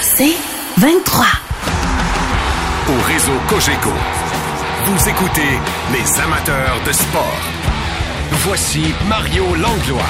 C'est 23. Au réseau Cogeco, vous écoutez les amateurs de sport. Voici Mario Langlois.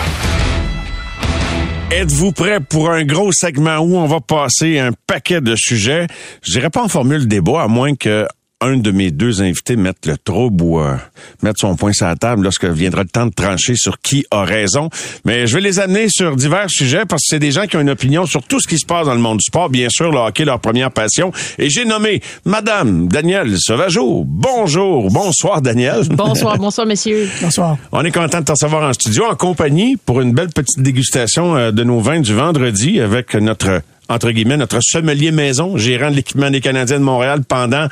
Êtes-vous prêt pour un gros segment où on va passer un paquet de sujets? Je dirais pas en formule débat, à moins que un de mes deux invités mette le trouble ou euh, mette son point sur la table lorsque viendra le temps de trancher sur qui a raison. Mais je vais les amener sur divers sujets parce que c'est des gens qui ont une opinion sur tout ce qui se passe dans le monde du sport. Bien sûr, le hockey, leur première passion. Et j'ai nommé Madame Danielle Sauvageau. Bonjour, bonsoir Danielle. Bonsoir, bonsoir messieurs. Bonsoir. On est content de te recevoir en studio en compagnie pour une belle petite dégustation euh, de nos vins du vendredi avec notre entre guillemets, notre sommelier maison, gérant de l'équipement des Canadiens de Montréal pendant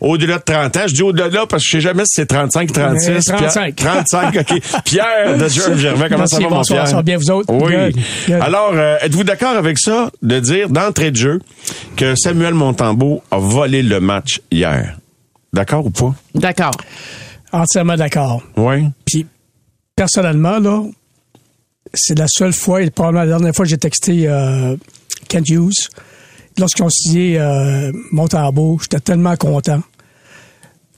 au-delà de 30 ans. Je dis au-delà parce que je sais jamais si c'est 35, 36. 35. Pierre, 35, OK. Pierre de Jerve Gervais, comment Merci, ça va, mon Pierre? ça va bien, vous autres? Oui. Good, good. Alors, euh, êtes-vous d'accord avec ça de dire d'entrée de jeu que Samuel Montembeau a volé le match hier? D'accord ou pas? D'accord. Entièrement d'accord. Oui. Puis, personnellement, là, c'est la seule fois, et probablement la dernière fois que j'ai texté euh, Kent Hughes. Lorsqu'ils ont signé euh, Montembeau, j'étais tellement content.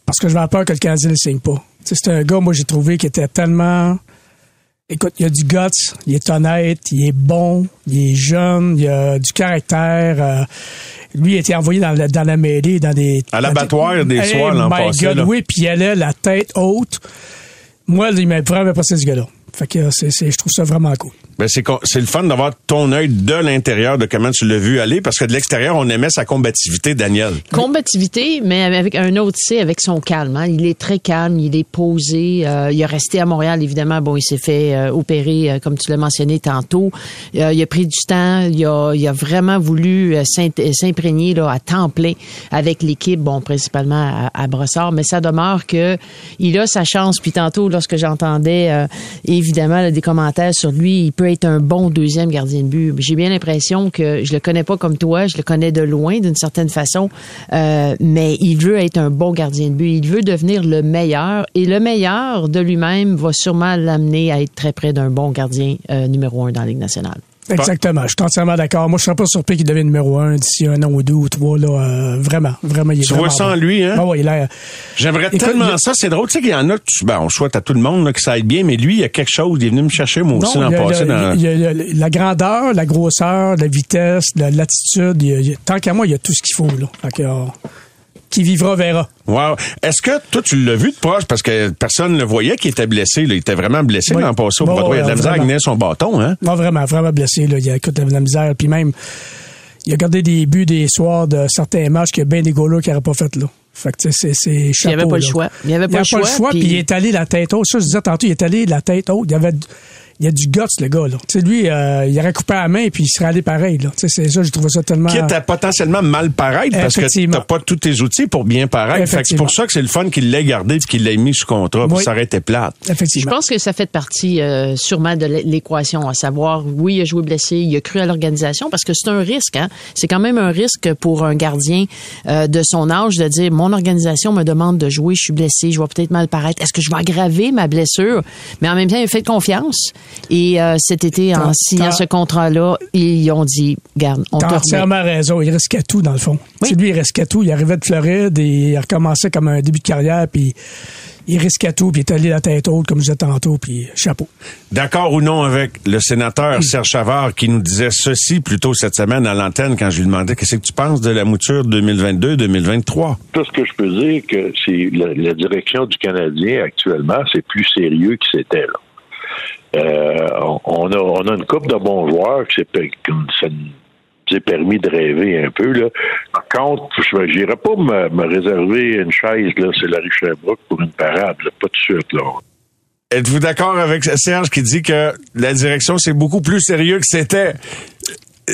Parce que je m'avais peur que le Canadien ne signe pas. C'est un gars, moi, j'ai trouvé qui était tellement... Écoute, il a du guts, il est honnête, il est bon, il est jeune, il a du caractère. euh, lui, il a été envoyé dans, la- dans la mêlée, dans des... À l'abattoir des Hey, soirs l'an passé, God, là. oui, puis il allait la tête haute. Moi, il m'a vraiment passé ce gars-là. Fait que euh, c'est, c'est- je trouve ça vraiment cool. Ben c'est c'est le fun d'avoir ton œil de l'intérieur de comment tu l'as vu aller parce que de l'extérieur on aimait sa combativité Daniel. Combativité, mais avec un autre C, avec son calme. hein. Il est très calme, il est posé. euh, il est resté à Montréal, évidemment. Bon, il s'est fait euh, opérer, euh, comme tu l'as mentionné tantôt. Euh, il a pris du temps. Il a, il a vraiment voulu s'imprégner là, à temps plein avec l'équipe, bon, principalement à, à Brossard. Mais ça demeure que il a sa chance. Puis tantôt, lorsque j'entendais euh, évidemment là, des commentaires sur lui, il peut être un bon deuxième gardien de but. J'ai bien l'impression que je le connais pas comme toi, je le connais de loin d'une certaine façon, euh, mais il veut être un bon gardien de but. Il veut devenir le meilleur et le meilleur de lui-même va sûrement l'amener à être très près d'un bon gardien euh, numéro un dans la Ligue nationale. Exactement. Je suis entièrement d'accord. Moi, je serais pas surpris qu'il devienne numéro un d'ici un an ou deux ou trois. Là, euh, vraiment, vraiment. Il est Tu vois vraiment ça en bon. lui, hein? Ah ouais, il a, J'aimerais tellement il ça, c'est drôle, tu sais qu'il y en a, tu, ben, on souhaite à tout le monde là, que ça aille bien, mais lui, il y a quelque chose, il est venu me chercher moi aussi l'an passé dans... il y a- la grandeur, la grosseur, la vitesse, la latitude. tant qu'à moi, il y a tout ce qu'il faut. Là. Fait que, euh, qui vivra verra. Wow. Est-ce que toi, tu l'as vu de proche? Parce que personne ne le voyait qu'il était blessé, là. Il était vraiment blessé Oui. l'an passé au. Il a de la misère à tenir son bâton, hein? Non, vraiment, vraiment blessé. Là. Il a écoute, avait de la misère. Puis même, il a gardé des buts des soirs de certains matchs qu'il y a bien des gars-là qui n'auraient pas fait là. Fait que, c'est, c'est chapeau, Il n'y avait pas le choix. Il n'y avait Il pas n'y le avait pas choix. le choix, puis puis- il est allé la tête haute. Ça, je disais tantôt, il est allé la tête haute. Il y avait, il y a du guts, le gars, là. Tu sais, lui, euh, il aurait coupé à la main, puis il serait allé pareil, là. Tu sais, c'est ça, j'ai trouvé ça tellement... Quitte à potentiellement mal paraître parce que t'as pas tous tes outils pour bien paraître. Fait que c'est pour ça que c'est le fun qu'il l'ait gardé et qu'il l'ait mis sous contrat. Puis Oui. ça aurait été plate. Je Effectivement. pense que ça fait partie euh, sûrement de l'équation, à savoir, oui, il a joué blessé, il a cru à l'organisation, parce que c'est un risque. Hein? C'est quand même un risque pour un gardien euh, de son âge de dire, mon organisation me demande de jouer, je suis blessé, je vais peut-être mal paraître. Est-ce que je vais aggraver ma blessure? Mais en même temps, il a fait confiance. Et euh, cet été, en signant ce contrat-là, ils ont dit, garde, on te T'as remet. entièrement raison. Il risquait tout, dans le fond. Oui. Tu sais, lui, il risquait tout. Il arrivait de Floride et il recommençait comme un début de carrière, puis il risquait tout, puis il est allé la tête haute, comme je disais tantôt, puis chapeau. D'accord ou non avec le sénateur Serge Chavard qui nous disait ceci plus tôt cette semaine à l'antenne quand je lui demandais qu'est-ce que tu penses de la mouture 2022-2023? Tout ce que je peux dire, que c'est la, la direction du Canadien actuellement, c'est plus sérieux que c'était là. Euh, on, a, on a une coupe de bons joueurs qui s'est permis de rêver un peu. Là. Par contre, je n'irai pas me, me réserver une chaise, là, c'est Larry Sherbrooke pour une parade, pas de suite. Là. Êtes-vous d'accord avec Serge qui dit que la direction, c'est beaucoup plus sérieux que c'était?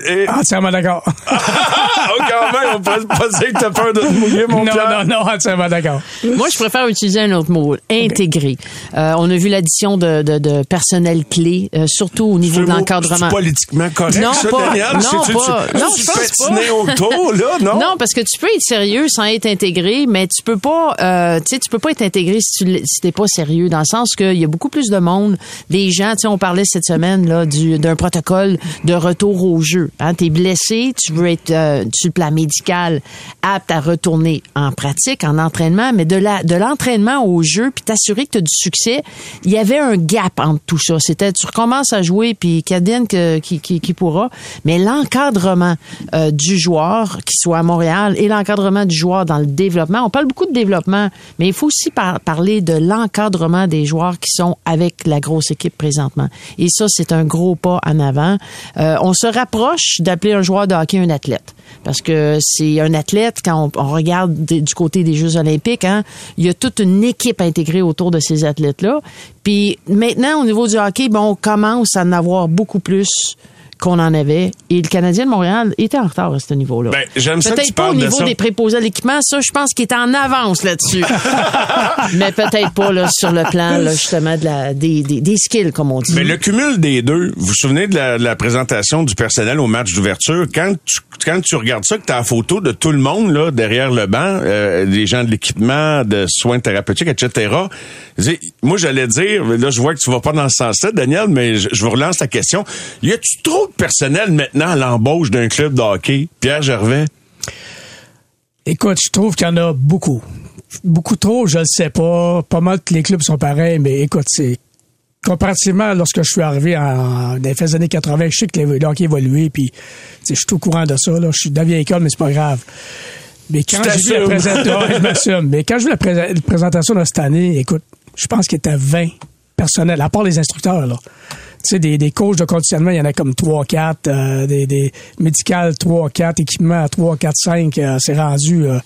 Et- Entièrement d'accord. Ah, oh, quand même, on peut pas dire que t'as peur de te mouiller, mon non, Pierre. non, non, entièrement d'accord. Moi, je préfère utiliser un autre mot, intégrer. Euh, on a vu l'addition de, de, de personnel clé, euh, surtout au niveau Ce de l'encadrement. c'est politiquement correct, Non, ça, pas- Daniel? non, C'est-tu- pas- tu- non, tu je pense pas. autour, là, non? Non, parce que tu peux être sérieux sans être intégré, mais tu peux pas, euh, tu sais, tu peux pas être intégré si tu si t'es pas sérieux, dans le sens qu'il y a beaucoup plus de monde, des gens, tu sais, on parlait cette semaine là du d'un protocole de retour au jeu. Hein, tu es blessé, tu veux être euh, sur le plan médical apte à retourner en pratique, en entraînement, mais de la de l'entraînement au jeu, puis t'assurer que tu as du succès, il y avait un gap entre tout ça. C'était tu recommences à jouer, puis que, qui, qui, qui pourra, mais l'encadrement euh, du joueur, qui soit à Montréal, et l'encadrement du joueur dans le développement. On parle beaucoup de développement, mais il faut aussi par- parler de l'encadrement des joueurs qui sont avec la grosse équipe présentement. Et ça, c'est un gros pas en avant. Euh, on se rapproche d'appeler un joueur de hockey un athlète. Parce que c'est un athlète, quand on, regarde du côté des Jeux olympiques, hein, il y a toute une équipe intégrée autour de ces athlètes-là. Puis maintenant, au niveau du hockey, on commence à en avoir beaucoup plus qu'on en avait. Et le Canadien de Montréal était en retard à ce niveau-là. Ben, j'aime ça Peut-être pas au de niveau des préposés à l'équipement, ça, je pense qu'il est en avance là-dessus. Mais peut-être pas là, sur le plan là, justement de la, des, des, des skills, comme on dit. Mais le cumul des deux, vous vous souvenez de la, de la présentation du personnel au match d'ouverture? Quand tu, quand tu regardes ça, que tu as la photo de tout le monde là derrière le banc, euh, des gens de l'équipement, de soins thérapeutiques, etc. Moi, j'allais dire, là, je vois que tu vas pas dans ce sens-là, Daniel, mais je, je vous relance la question. Y a-tu trop personnel maintenant à l'embauche d'un club de hockey? Pierre Gervais? Écoute, je trouve qu'il y en a beaucoup. Beaucoup trop, je ne sais pas. Pas mal que les clubs sont pareils, mais écoute, c'est comparativement à lorsque je suis arrivé en, dans les fins des années 80, je sais que le hockey a évolué, puis je suis au courant de ça. Là. Je suis de la vieille école, mais c'est pas grave. Mais quand j'ai vu la t'assumes. présentation, je. Mais quand j'ai vu la, pré- la présentation de cette année, écoute, je pense qu'il était 20 personnels, à part les instructeurs, là. Tu sais, des, des coachs de conditionnement, il y en a comme 3, 4, euh, des, des médicales 3, 4, équipements 3, 4, 5, euh, c'est rendu... euh,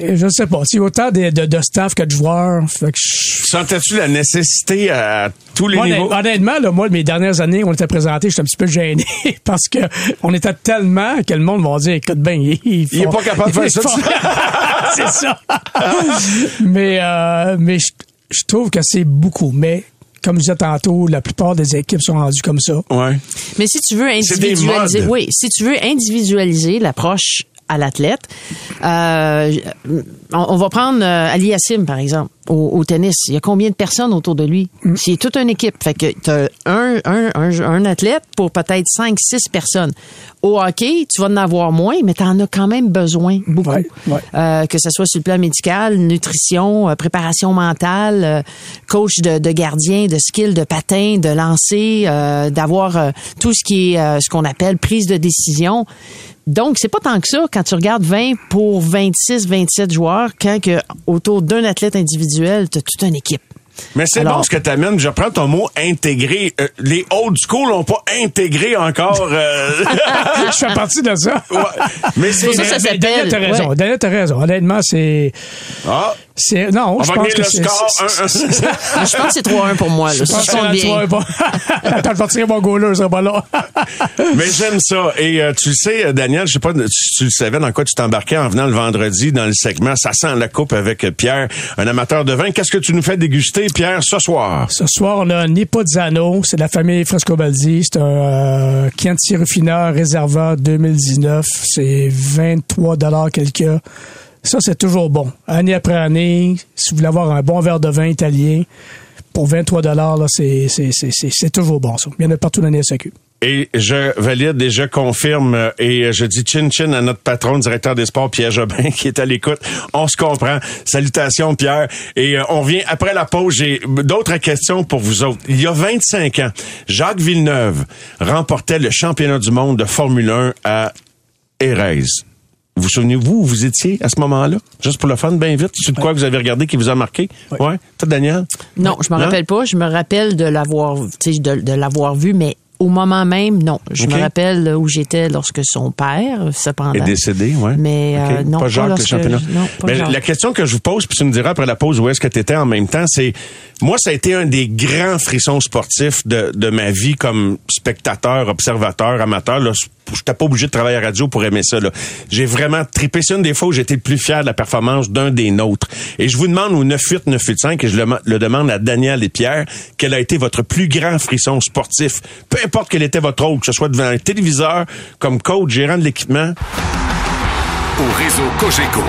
je sais pas, c'est autant de, de, de staff que de joueurs. Fait que je- Sentais-tu la nécessité à tous les moi, niveaux? honnêt- honnêtement, là, moi, mes dernières années, on était présentés, j'étais un petit peu gêné parce que on était tellement que le monde va dire, écoute bien, il, il Il est faut- pas capable de faire ça, faut- c'est ça. mais euh, mais je, je trouve que c'est beaucoup. Mais comme je disais tantôt, la plupart des équipes sont rendues comme ça. Ouais. Mais si tu veux individualiser, oui, si tu veux individualiser l'approche à l'athlète, euh, on, on va prendre euh, Ali Yassim, par exemple, au, au tennis. Il y a combien de personnes autour de lui? C'est toute une équipe. Fait que t'as un, un, un, un athlète pour peut-être 5, 6 personnes. Au hockey, tu vas en avoir moins, mais tu en as quand même besoin beaucoup. Ouais, ouais. Euh, que ce soit sur le plan médical, nutrition, préparation mentale, coach de, de gardien, de skill, de patin, de lancer, euh, d'avoir tout ce qui est ce qu'on appelle prise de décision. Donc, c'est pas tant que ça quand tu regardes 20 pour 26, 27 joueurs, quand autour d'un athlète individuel, tu toute une équipe. Mais c'est bon ce que tu amènes. Je prends ton mot intégrer. Euh, les old school n'ont pas intégré encore. euh, je fais partie de ça. ouais. Mais c'est. ça ça Daniel, t'as raison. ouais. Daniel, t'as raison. Honnêtement, c'est, Ah, c'est, non, on je va pense gagner que le c'est, je pense que c'est 3-1 pour moi. Là, je pense que bien. va- Attends, je vais tirer mon goaler, serai pas là. Mais j'aime ça. Et euh, tu le sais, euh, Daniel, je sais pas si tu le savais dans quoi tu t'embarquais en venant le vendredi dans le segment Ça sent la coupe avec Pierre, un amateur de vin. Qu'est-ce que tu nous fais déguster, Pierre, ce soir? Ce soir, on a Nipozzano, c'est la famille Frescobaldi. C'est un euh, Chianti Ruffineur réserveur 2019. C'est 23 dollars quelques. Ça, c'est toujours bon. Année après année, si vous voulez avoir un bon verre de vin italien, pour 23 dollars, c'est toujours bon, ça. Il y en a partout dans les SAQ. Et je valide et je confirme euh, et euh, je dis chin chin à notre patron, directeur des sports, Pierre Jobin, qui est à l'écoute. On se comprend. Salutations, Pierre. Et euh, on revient après la pause. J'ai d'autres questions pour vous autres. Il y a 25 ans, Jacques Villeneuve remportait le championnat du monde de Formule 1 à Erez. Vous vous souvenez-vous où vous étiez à ce moment-là? Juste pour le fun, bien vite. C'est de quoi que vous avez regardé qui vous a marqué? Ouais. Ouais. Toi, Daniel? Non, je me rappelle pas. Je me rappelle de l'avoir, tu sais, de, de l'avoir vu, mais au moment même, non. Je me rappelle où j'étais lorsque son père, cependant. est décédé, ouais. Mais, euh, non, pas pas Jacques le lorsque- championnat. non, pas Mais Jacques. la question que je vous pose, puis tu me diras après la pause où est-ce que tu étais en même temps, c'est moi ça a été un des grands frissons sportifs de, de ma vie comme spectateur, observateur, amateur. Là, j'étais pas obligé de travailler à radio pour aimer ça. J'ai vraiment trippé. C'est une des fois où j'étais le plus fier de la performance d'un des nôtres. Et je vous demande au 98 985 et je le, le demande à Daniel et Pierre, quel a été votre plus grand frisson sportif, peu importe quel était votre rôle, que ce soit devant un téléviseur, comme coach, gérant de l'équipement. Au réseau Cogeco,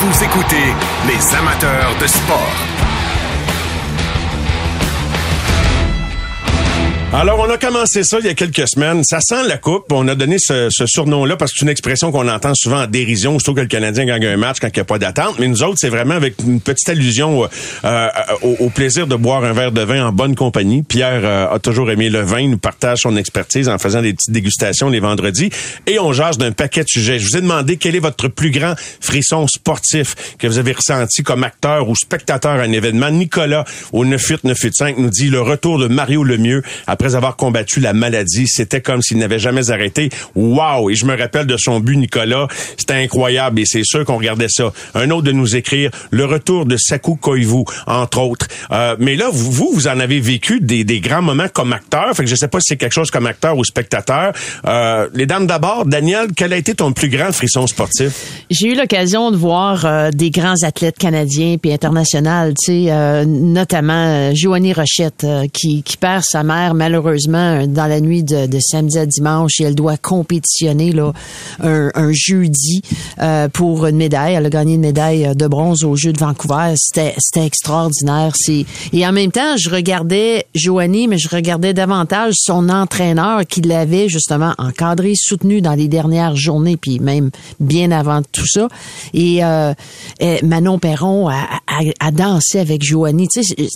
vous écoutez les amateurs de sport. Alors, on a commencé ça il y a quelques semaines. Ça sent la coupe. On a donné ce, ce surnom-là parce que c'est une expression qu'on entend souvent en dérision, surtout que le Canadien gagne un match quand il n'y a pas d'attente. Mais nous autres, c'est vraiment avec une petite allusion euh, euh, au, au plaisir de boire un verre de vin en bonne compagnie. Pierre euh, a toujours aimé le vin. Il nous partage son expertise en faisant des petites dégustations les vendredis. Et on jase d'un paquet de sujets. Je vous ai demandé quel est votre plus grand frisson sportif que vous avez ressenti comme acteur ou spectateur à un événement. Nicolas, au 9895, nous dit le retour de Mario Lemieux après après avoir combattu la maladie. C'était comme s'il n'avait jamais arrêté. Wow! Et je me rappelle de son but, Nicolas. C'était incroyable et c'est sûr qu'on regardait ça. Un autre de nous écrire le retour de Saku Koivu, entre autres. Euh, mais là, vous, vous en avez vécu des, des grands moments comme acteur. Fait que je sais pas si c'est quelque chose comme acteur ou spectateur. Euh, les dames d'abord, Daniel, quel a été ton plus grand frisson sportif? J'ai eu l'occasion de voir euh, des grands athlètes canadiens puis internationaux, tu sais, euh, notamment euh, Joanie Rochette qui, qui perd sa mère malheureusement dans la nuit de, samedi à dimanche elle doit compétitionner là un, jeudi euh, pour une médaille. Elle a gagné une médaille de bronze aux Jeux de Vancouver. C'était extraordinaire. Et en même temps, je regardais Joanie, mais je regardais davantage son entraîneur qui l'avait justement encadré, soutenu dans les dernières journées, puis même bien avant tout ça. Et, euh, Manon Perron a, dansé avec Joanie. Tu sais,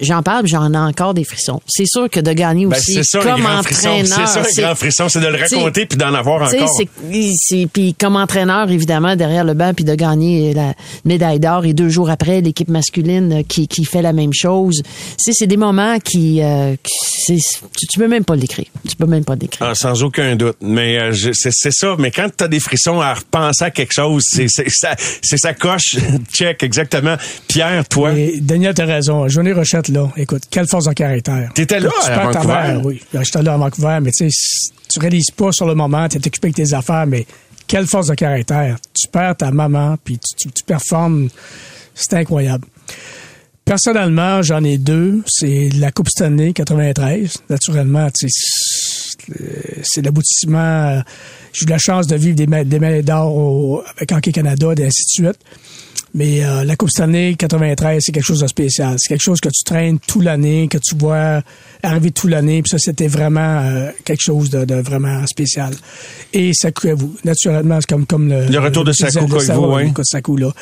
j'en parle, j'en ai encore des frissons. C'est sûr que de gagner Ben, aussi c'est ça, comme un grand frisson. entraîneur. C'est ça, un grand frisson, c'est de le raconter puis d'en avoir encore. c'est- c'est- Puis comme entraîneur, évidemment, derrière le banc, puis de gagner la médaille d'or. Et deux jours après, l'équipe masculine euh, qui, qui fait la même chose. C'est c'est des moments qui... euh, qui- c'est- tu, tu peux même pas l'écrire. Tu peux même pas l'écrire. Ah, sans aucun doute. Mais euh, c'est c'est ça. Mais quand tu as des frissons à repenser à quelque chose, c'est c'est ça, c'est ça coche. Check, exactement. Pierre, toi, Et Daniel, t'as raison. Johnny Rochette, là, écoute, quelle force de caractère. T'étais là, Tu à Vancouver. oui. J'étais là à Vancouver, mais tu sais, tu réalises pas sur le moment, tu es occupé avec tes affaires, mais quelle force de caractère. Tu perds ta maman, puis tu, tu- tu performes. C'est incroyable. Personnellement, j'en ai deux. C'est la Coupe Stanley 93. Naturellement, c'est- l'aboutissement. J'ai eu la chance de vivre des, médailles d'or avec Hockey Canada et ainsi de suite. Mais euh, la Coupe Stanley 93, c'est quelque chose de spécial. C'est quelque chose que tu traînes toute l'année, que tu vois arriver toute l'année. Puis ça, c'était vraiment euh, quelque chose de, de vraiment spécial. Et Sakou vous, naturellement, c'est comme comme le Le retour de le- Koivu, le- Sakou, là.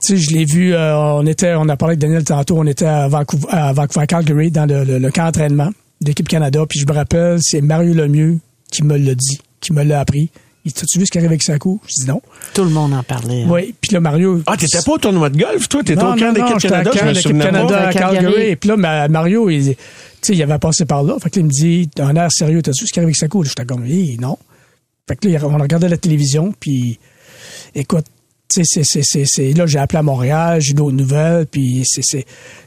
Tu sais, je l'ai vu, euh, on était, on a parlé avec Daniel tantôt, on était à Vancouver, à Vancouver Calgary, dans le, le, le camp d'entraînement d'équipe Canada, puis je me rappelle, c'est Mario Lemieux qui me l'a dit, qui me l'a appris. Il dit, As-tu vu ce qui arrive avec Sakou? Je dis non. Tout le monde en parlait. hein. Oui, puis là, Mario. Ah, t'étais pas au tournoi de golf, toi? T'étais au camp d'équipe Canada, au je camp d'équipe Canada pas. à Calgary. Puis là, ma- Mario, il, tu sais, il avait passé par là. Fait que là, il me dit, t'as un air sérieux, t'as-tu ce qui arrive avec Sakou? J'étais comme, Hé, non. Fait que là, on regardait la télévision, puis écoute, c'est, là, j'ai appelé à Montréal, j'ai eu d'autres nouvelles, puis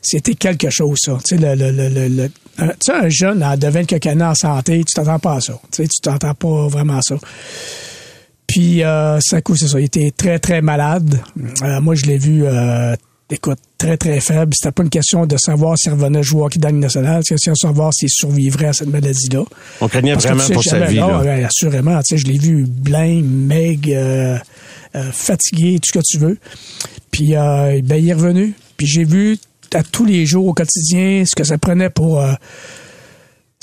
c'était quelque chose, ça. Tu sais, le, le, le, le- un, un jeune en quelques années en santé, tu t'entends pas à ça. Tu sais, tu t'entends pas vraiment à ça. Puis, euh, Sakou, c'est ça, il était très, très malade. Euh, moi, je l'ai vu, euh, écoute, très, très faible. C'était pas une question de savoir s'il revenait jouer au hockey dans nationale, c'est une question de savoir s'il survivrait à cette maladie-là. On craignait Parce que vraiment tu sais pour sa vie, là. assurément. Tu sais, je l'ai vu blême, meg, euh, euh, fatigué, tout ce que tu veux. Puis, euh, ben, il est revenu. Puis j'ai vu à tous les jours au quotidien ce que ça prenait pour euh,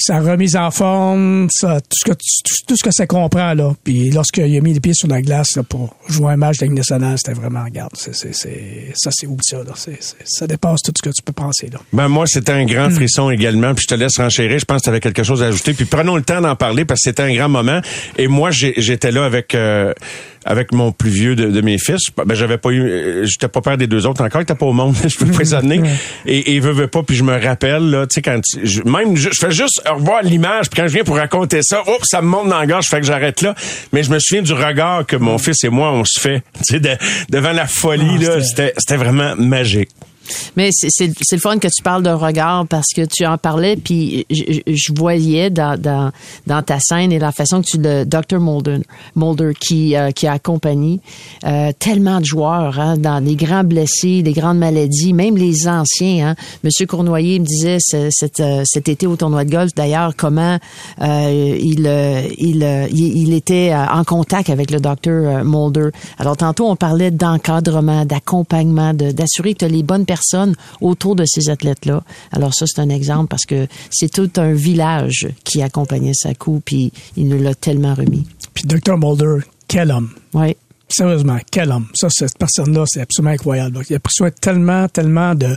sa remise en forme, ça, tout, ce que, tout, tout ce que ça comprend. là. Puis lorsqu'il a mis les pieds sur la glace là, pour jouer un match de Ligue nationale, c'était vraiment, regarde, c'est, c'est, c'est, ça c'est oublie ça. Là? C'est, ça dépasse tout ce que tu peux penser. Là. Ben moi, c'était un grand frisson également. Puis je te laisse renchérir. Je pense que tu avais quelque chose à ajouter. Puis prenons le temps d'en parler parce que c'était un grand moment. Et moi, j'ai- j'étais là avec euh, avec mon plus vieux de, de mes fils. Ben j'avais pas eu, euh, j'étais pas père des deux autres encore. Il était pas au monde. je peux pas les amener. Et, et veut, veut pas. Puis je me rappelle là, tu sais quand je, même je, je fais juste revoir l'image. Puis quand je viens pour raconter ça, oups, ça me monte dans la gorge. Fait que j'arrête là. Mais je me souviens du regard que mon fils et moi on se fait. Tu sais de- devant la folie Ah, là. c'était vraiment magique. Mais c'est le fun que tu parles d'un regard parce que tu en parlais puis je, voyais dans, dans dans ta scène et la façon que tu le Dr Mulder Mulder qui euh, qui a accompagné euh, tellement de joueurs hein, dans les grands blessés, les grandes maladies, même les anciens. Hein. Monsieur Cournoyer me disait ce- cet, euh, cet été au tournoi de golf d'ailleurs comment euh, il, euh, il, euh, il il était en contact avec le docteur Mulder. Alors tantôt on parlait d'encadrement, d'accompagnement, d'assurer que tu as les bonnes personnes personnes autour de ces athlètes-là. Alors ça, c'est un exemple parce que c'est tout un village qui accompagnait Sakou, puis il nous l'a tellement remis. Puis Dr. Mulder, quel homme. Oui. Sérieusement, quel homme. Ça, cette personne-là, c'est absolument incroyable. Il a pris soin tellement, tellement de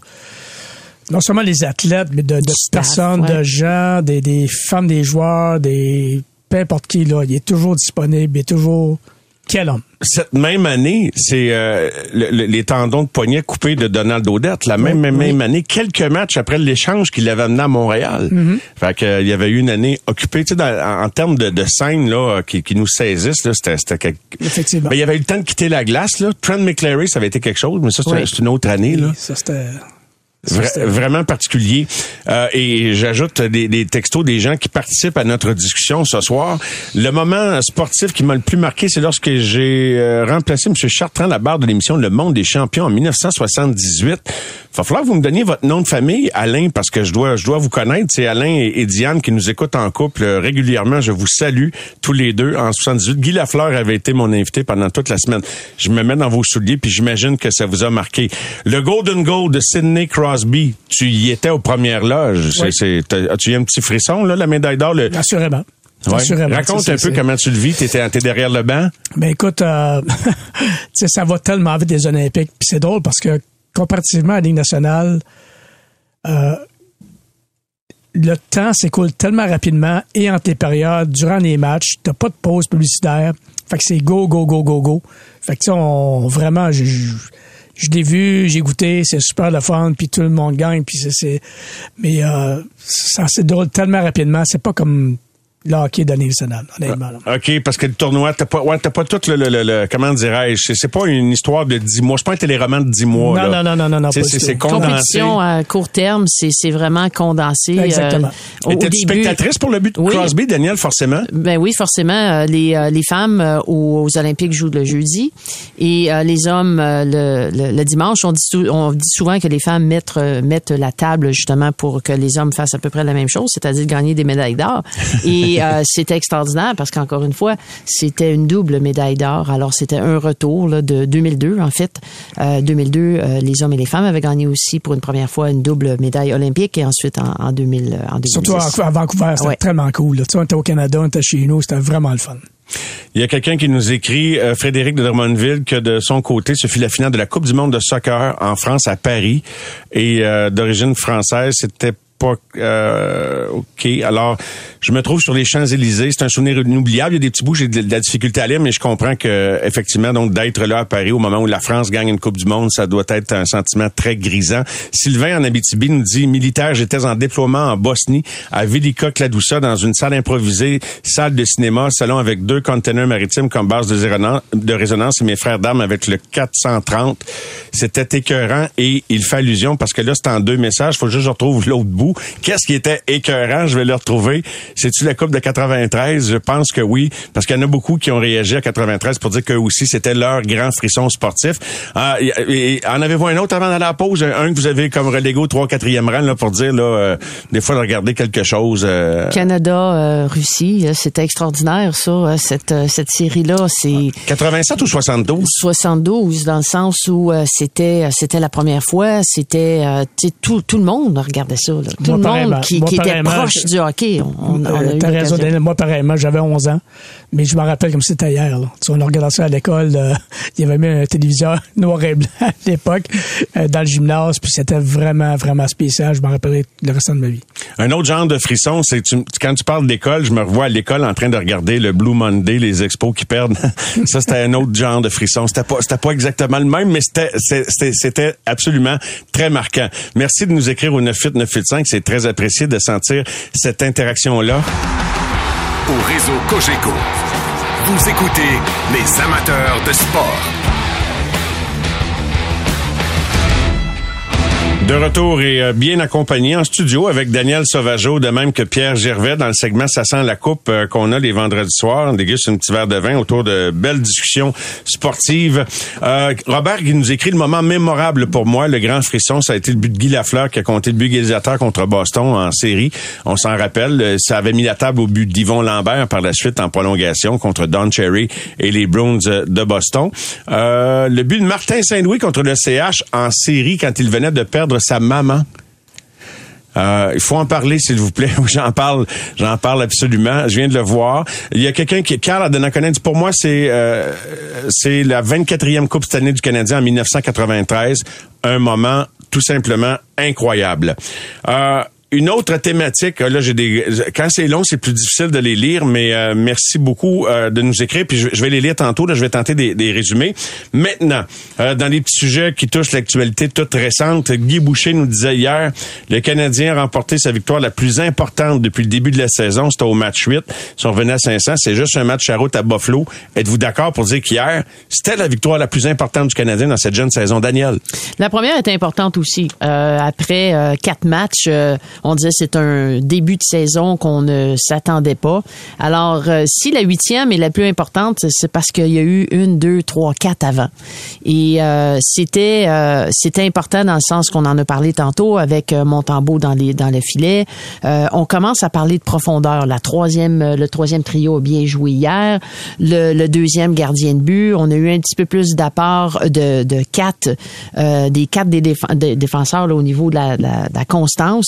non seulement les athlètes, mais de, de Staff, personnes, ouais. de gens, des, des femmes, des joueurs, des peu importe qui, là. Il est toujours disponible, il est toujours. Quel homme? Cette même année, c'est euh, le- le- les tendons de poignet coupés de Donald Odette. La même, même, même année, quelques matchs après l'échange qu'il avait amené à Montréal. Fait que, euh, il y avait eu une année occupée. Tu sais, dans- en, en termes de, de scènes là, euh, qui, qui nous saisissent, là, c'était, c'était quelque- Effectivement. Ben, il y avait eu le temps de quitter la glace. Là. Trent McClary, ça avait été quelque chose, mais ça, Oui. c'est une autre année. Là. Ça, c'était. Vra- vraiment particulier. Euh, et j'ajoute des, des textos des gens qui participent à notre discussion ce soir. Le moment sportif qui m'a le plus marqué, c'est lorsque j'ai euh, remplacé M. Chartrand à la barre de l'émission Le Monde des champions en 1978. Va falloir que vous me donniez votre nom de famille, Alain, parce que je dois, je dois vous connaître. C'est Alain et, et Diane qui nous écoutent en couple euh, régulièrement. Je vous salue tous les deux en 78. Guy Lafleur avait été mon invité pendant toute la semaine. Je me mets dans vos souliers, puis j'imagine que ça vous a marqué. Le Golden Goal de Sidney Crosby, tu y étais aux premières loges. Oui. c'est- As-tu eu un petit frisson, là, la médaille d'or? Le... Assurément. Ouais. Raconte un peu comment tu le vis. T'étais t'es derrière le banc. Ben écoute, euh, ça va tellement vite des Olympiques. Puis c'est drôle parce que comparativement à la Ligue nationale, euh, le temps s'écoule tellement rapidement et entre les périodes, durant les matchs, t'as pas de pause publicitaire. Fait que c'est go, go, go, go, go. Fait que on vraiment, je, je, je l'ai vu, j'ai goûté, c'est super le fun, puis tout le monde gagne, puis c'est, mais euh, ça se déroule tellement rapidement, c'est pas comme le hockey de la Ligue nationale, honnêtement. là. OK, parce que le tournoi, t'as pas, ouais, t'as pas tout le, le, le- le- comment dirais-je, c'est, c'est pas une histoire de 10 mois, c'est pas un téléroman de 10 mois. Non, là. non, non, non, non, C'est, c'est, condensé. Compétition à court terme, c'est c'est vraiment condensé. euh, Exactement. au, au Étais-tu début, spectatrice pour le but de Oui. Crosby, Daniel, forcément? Ben oui, forcément. euh, les, euh, les femmes euh, aux, aux Olympiques jouent le jeudi et euh, les hommes euh, le, le- le dimanche. On dit, on dit souvent que les femmes mettent, euh, mettent la table justement pour que les hommes fassent à peu près la même chose, c'est-à-dire gagner des médailles d'or. Et euh, c'était extraordinaire parce qu'encore une fois, c'était une double médaille d'or. Alors c'était un retour là, de 2002 en fait. Euh, 2002, euh, les hommes et les femmes avaient gagné aussi pour une première fois une double médaille olympique et ensuite en, en 2000, en 2010. Surtout à, à Vancouver, c'était Ouais. tellement cool. là. Tu sais, on était au Canada, on était chez nous, c'était vraiment le fun. Il y a quelqu'un qui nous écrit, euh, Frédéric de Drummondville, que de son côté, ce fut la finale de la Coupe du monde de soccer en France à Paris et euh, d'origine française. C'était pas euh, OK. Alors, je me trouve sur les Champs-Élysées. C'est un souvenir inoubliable. Il y a des petits bouts, j'ai de, la difficulté à lire, mais je comprends que effectivement, donc d'être là à Paris au moment où la France gagne une Coupe du Monde, ça doit être un sentiment très grisant. Sylvain en Abitibi nous dit militaire, j'étais en déploiement en Bosnie à Velika Kladoussa dans une salle improvisée, salle de cinéma, salon avec deux containers maritimes comme base de résonance et mes frères d'armes avec le 430. C'était écœurant et il fait allusion parce que là c'est en deux messages, faut juste que je retrouve l'autre bout. Qu'est-ce qui était écœurant, je vais le retrouver. C'est-tu la Coupe de 93 Je pense que oui parce qu'il y en a beaucoup qui ont réagi à 93 pour dire que aussi c'était leur grand frisson sportif. Ah, et- et- en avez-vous un autre avant d'aller à la pause? Un que vous avez comme relégué au 3 4e rang là pour dire là euh, des fois de regarder quelque chose euh, Canada, euh, Russie, euh, c'était extraordinaire ça. euh, Cette euh, cette série là, c'est 87 ou 72 72 dans le sens où euh, c'était euh, c'était la première fois, c'était euh, tout tout le monde regardait ça. là. Tout Moi, le pareillement. monde qui, Moi, qui était proche du hockey. On, on, a Euh, eu T'as raison, l'occasion. Daniel. Moi, pareillement, j'avais 11 ans, mais je me rappelle comme si c'était hier. Là. Tu sais, on regardait ça à l'école. euh, il y avait même un téléviseur noir et blanc à l'époque euh, dans le gymnase, puis c'était vraiment, vraiment spécial. Je m'en rappellerai le restant de ma vie. Un autre genre de frisson, c'est quand tu parles d'école, je me revois à l'école en train de regarder le Blue Monday, les expos qui perdent. ça, c'était un autre genre de frisson. C'était pas, c'était pas exactement le même, mais c'était, c'était absolument très marquant. Merci de nous écrire au 98 985. C'est très apprécié de sentir cette interaction-là. Au réseau Cogeco, vous écoutez les amateurs de sport. De retour et euh, bien accompagné en studio avec Daniel Sauvageau, de même que Pierre Gervais dans le segment Ça sent la coupe euh, qu'on a les vendredis soirs. On déguste un petit verre de vin autour de belles discussions sportives. Euh, Robert qui nous écrit le moment mémorable pour moi, le grand frisson, ça a été le but de Guy Lafleur qui a compté le but égalisateur contre Boston en série. On s'en rappelle, ça avait mis la table au but d'Yvon Lambert par la suite en prolongation contre Don Cherry et les Bruins de Boston. Le but de Martin Saint-Louis contre le CH en série quand il venait de perdre sa maman. Euh, il faut en parler, s'il vous plaît. J'en parle, j'en parle absolument. Je viens de le voir. Il y a quelqu'un qui, Carl Adenaconen, pour moi, c'est euh, c'est la 24e Coupe cette année du Canadien en 1993. Un moment tout simplement incroyable. Euh, une autre thématique, là j'ai des quand c'est long, c'est plus difficile de les lire, mais euh, merci beaucoup euh, de nous écrire puis je, vais les lire tantôt là, je vais tenter des, des résumés. Maintenant, euh, dans les petits sujets qui touchent l'actualité toute récente, Guy Boucher nous disait hier, le Canadien a remporté sa victoire la plus importante depuis le début de la saison, c'était au match 8. Si on revenait à 500, c'est juste un match à route à Buffalo. Êtes-vous d'accord pour dire qu'hier, c'était la victoire la plus importante du Canadien dans cette jeune saison Daniel? La première était importante aussi. après quatre matchs on disait c'est un début de saison qu'on ne s'attendait pas. Alors, euh, si la huitième est la plus importante, c'est parce qu'il y a eu une, deux, trois, quatre avant. Et euh, c'était euh, c'était important dans le sens qu'on en a parlé tantôt avec Montembeau dans les dans le filet. on commence à parler de profondeur. La troisième le troisième trio a bien joué hier. Le, deuxième gardien de but, on a eu un petit peu plus d'apport de, quatre des quatre des, défenseurs au niveau de de la constance.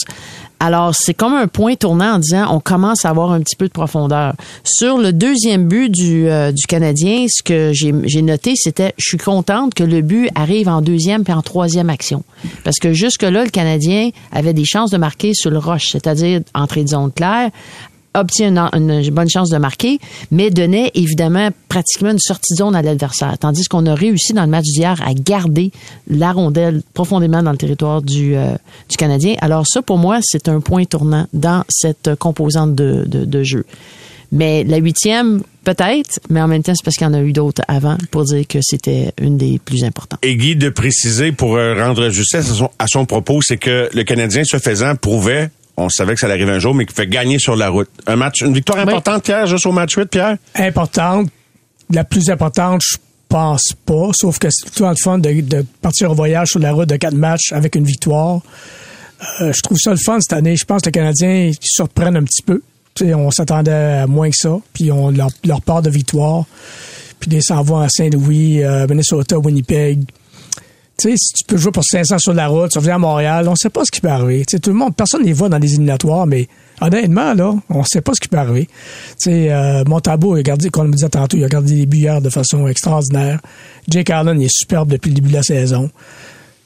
Alors, c'est comme un point tournant en disant on commence à avoir un petit peu de profondeur. Sur le deuxième but du, euh, Canadien, ce que j'ai noté, c'était je suis contente que le but arrive en deuxième puis en troisième action. Parce que jusque-là, le Canadien avait des chances de marquer sur le rush, c'est-à-dire entrée de zone claire, obtient une, bonne chance de marquer, mais donnait évidemment pratiquement une sortie de zone à l'adversaire. Tandis qu'on a réussi dans le match d'hier à garder la rondelle profondément dans le territoire du, euh, Canadien. Alors ça, pour moi, c'est un point tournant dans cette composante de, jeu. Mais la huitième, peut-être, mais en même temps, c'est parce qu'il y en a eu d'autres avant pour dire que c'était une des plus importantes. Et Guy, de préciser pour euh, rendre justesse à son, à son propos, c'est que le Canadien, se faisant, prouvait on savait que ça allait arriver un jour, mais qui fait gagner sur la route. Un match, une victoire importante, Pierre, juste au match 8, Pierre? Importante. La plus importante, je pense pas, sauf que c'est tout le fun de, partir au voyage sur la route de quatre matchs avec une victoire. Euh, je trouve ça le fun cette année. Je pense que les Canadiens surprennent un petit peu. on s'attendait à moins que ça, puis on leur, leur part de victoire. Puis des s'envoient à Saint-Louis, euh, Minnesota, Winnipeg. Sais, si tu peux jouer pour 500 sur la route, tu reviens à Montréal, on sait pas ce qui peut arriver. Tu sais, tout le monde, personne les voit dans les éliminatoires, mais honnêtement, là, on sait pas ce qui peut arriver. Tu sais, euh, Montabo, a gardé, comme on me disait tantôt, il a gardé les buts de façon extraordinaire. Jake Allen, il est superbe depuis le début de la saison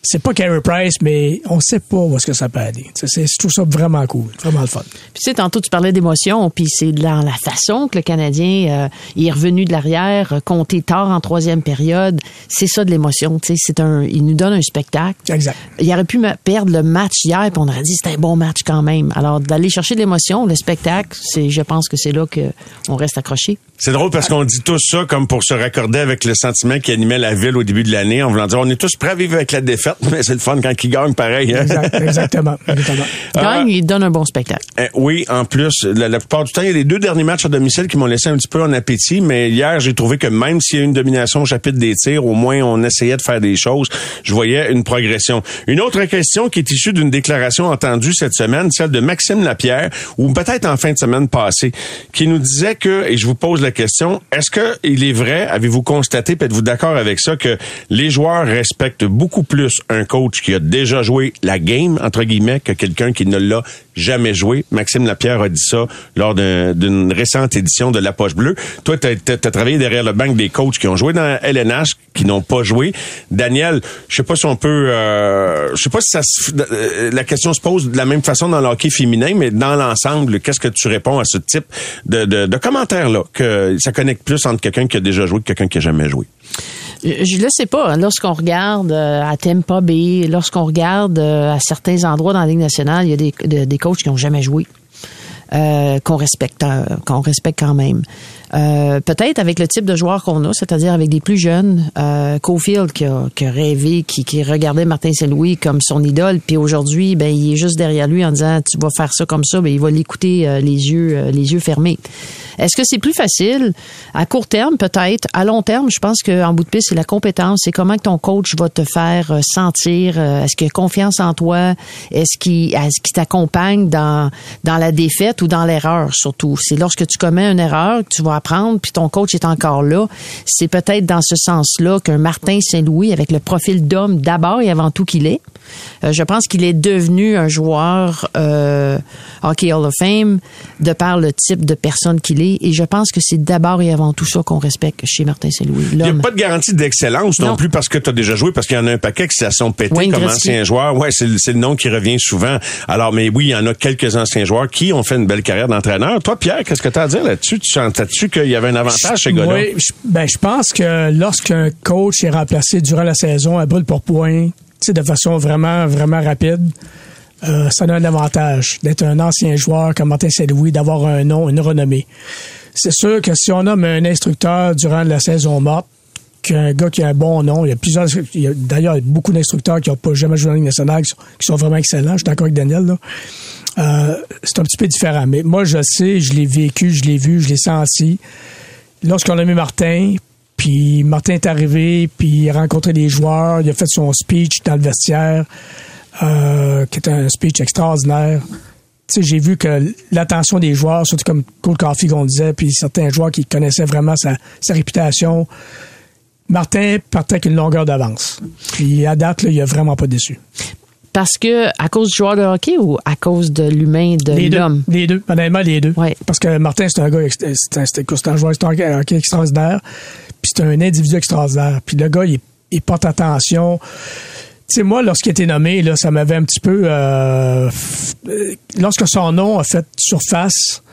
c'est pas Carey Price, mais on sait pas où est-ce que ça peut aller. C'est, je trouve ça vraiment cool, vraiment le fun. Puis tu sais, tantôt tu parlais d'émotion, puis c'est dans la façon que le Canadien euh, est revenu de l'arrière, euh, compté tard en troisième période. C'est ça de l'émotion, tu sais. C'est un, il nous donne un spectacle. Exact. Il aurait pu perdre le match hier, puis on aurait dit c'était un bon match quand même. Alors d'aller chercher de l'émotion, le spectacle, c'est, je pense que c'est là que on reste accroché. C'est drôle parce qu'on dit tout ça comme pour se raccorder avec le sentiment qui animait la ville au début de l'année, en voulant dire on est tous prêts à vivre avec la défaite, mais c'est le fun quand ils gagnent pareil. Hein? exactement. exactement. Gagne, il donne un bon spectacle. Euh, oui, en plus, la, plupart du temps, il y a les deux derniers matchs à domicile qui m'ont laissé un petit peu en appétit, mais hier, j'ai trouvé que même s'il y a une domination au chapitre des tirs, au moins on essayait de faire des choses. Je voyais une progression. Une autre question qui est issue d'une déclaration entendue cette semaine, celle de Maxime Lapierre, ou peut-être en fin de semaine passée, qui nous disait que, et je vous pose la question, est-ce que il est vrai, avez-vous constaté, êtes-vous d'accord avec ça, que les joueurs respectent beaucoup plus un coach qui a déjà joué la game, entre guillemets, que quelqu'un qui ne l'a jamais joué. Maxime Lapierre a dit ça lors d'une récente édition de La Poche Bleue. Toi, tu as, travaillé derrière le banc des coachs qui ont joué dans LNH, qui n'ont pas joué. Daniel, je sais pas si on peut... Euh, je sais pas si ça euh, la question se pose de la même façon dans le hockey féminin, mais dans l'ensemble, qu'est-ce que tu réponds à ce type de, de, de commentaires-là? Que ça connecte plus entre quelqu'un qui a déjà joué que quelqu'un qui a jamais joué? Je le sais pas. Lorsqu'on regarde euh, à Tampa Bay, lorsqu'on regarde euh, à certains endroits dans la Ligue nationale, il y a des, des qui n'ont jamais joué. euh, qu'on respecte, euh, qu'on respecte quand même. Euh, peut-être avec le type de joueur qu'on a, c'est-à-dire avec des plus jeunes, euh, Cofield qui a, qui a rêvé, qui, qui regardait Martin Saint-Louis comme son idole, puis aujourd'hui, ben il est juste derrière lui en disant tu vas faire ça comme ça, ben il va l'écouter euh, les yeux euh, les yeux fermés. Est-ce que c'est plus facile à court terme peut-être, à long terme, je pense qu'en bout de piste c'est la compétence, c'est comment que ton coach va te faire euh, sentir, euh, est-ce qu'il a confiance en toi, est-ce qu'il est-ce qu'il t'accompagne dans dans la défaite ou dans l'erreur surtout? C'est lorsque tu commets une erreur que tu vas apprendre, puis ton coach est encore là. C'est peut-être dans ce sens-là qu'un Martin Saint-Louis, avec le profil d'homme d'abord et avant tout qu'il est, euh, je pense qu'il est devenu un joueur euh, Hockey Hall of Fame de par le type de personne qu'il est. Et je pense que c'est d'abord et avant tout ça qu'on respecte chez Martin Saint-Louis. Il n'y a pas de garantie d'excellence non. Non. plus parce que tu as déjà joué, parce qu'il y en a un paquet qui se sont pétés Wayne comme Gretzky. anciens joueurs. Ouais, c'est le c'est le nom qui revient souvent. Alors, mais oui, il y en a quelques anciens joueurs qui ont fait une belle carrière d'entraîneur. Toi, Pierre, qu'est-ce que tu as à dire là-dessus? Tu sentais-tu qu'il y avait un avantage chez gars Oui, je, ben, je pense que lorsqu'un coach est remplacé durant la saison à brûle pour point, de façon vraiment, vraiment rapide, euh, ça a un avantage d'être un ancien joueur comme Martin Saint-Louis, d'avoir un nom, une renommée. C'est sûr que si on nomme un instructeur durant la saison morte, qu'un gars qui a un bon nom, il y a plusieurs, d'ailleurs beaucoup d'instructeurs qui n'ont pas jamais joué en Ligue nationale, qui sont, qui sont vraiment excellents. Je suis d'accord avec Daniel, là. Euh, c'est un petit peu différent. Mais moi, je sais, je l'ai vécu, je l'ai vu, je l'ai senti. Lorsqu'on a mis Martin, puis Martin est arrivé, puis il a rencontré les joueurs, il a fait son speech dans le vestiaire, euh, qui était un speech extraordinaire. Tu sais, j'ai vu que l'attention des joueurs, surtout comme Cole Coffey qu'on disait, puis certains joueurs qui connaissaient vraiment sa, sa réputation, Martin partait avec une longueur d'avance. Puis à date, là, il a vraiment pas déçu. Parce que à cause du joueur de hockey ou à cause de l'humain, de l'homme? Les deux. Honnêtement, les deux. Ouais. Parce que Martin, c'est un gars, c'est un, c'est un- c'est un joueur extra- hockey extraordinaire. Puis c'est un individu extraordinaire. Puis le gars, il, il porte attention. Tu sais, moi, lorsqu'il a été nommé, là, ça m'avait un petit peu... euh, lorsque son nom a fait surface,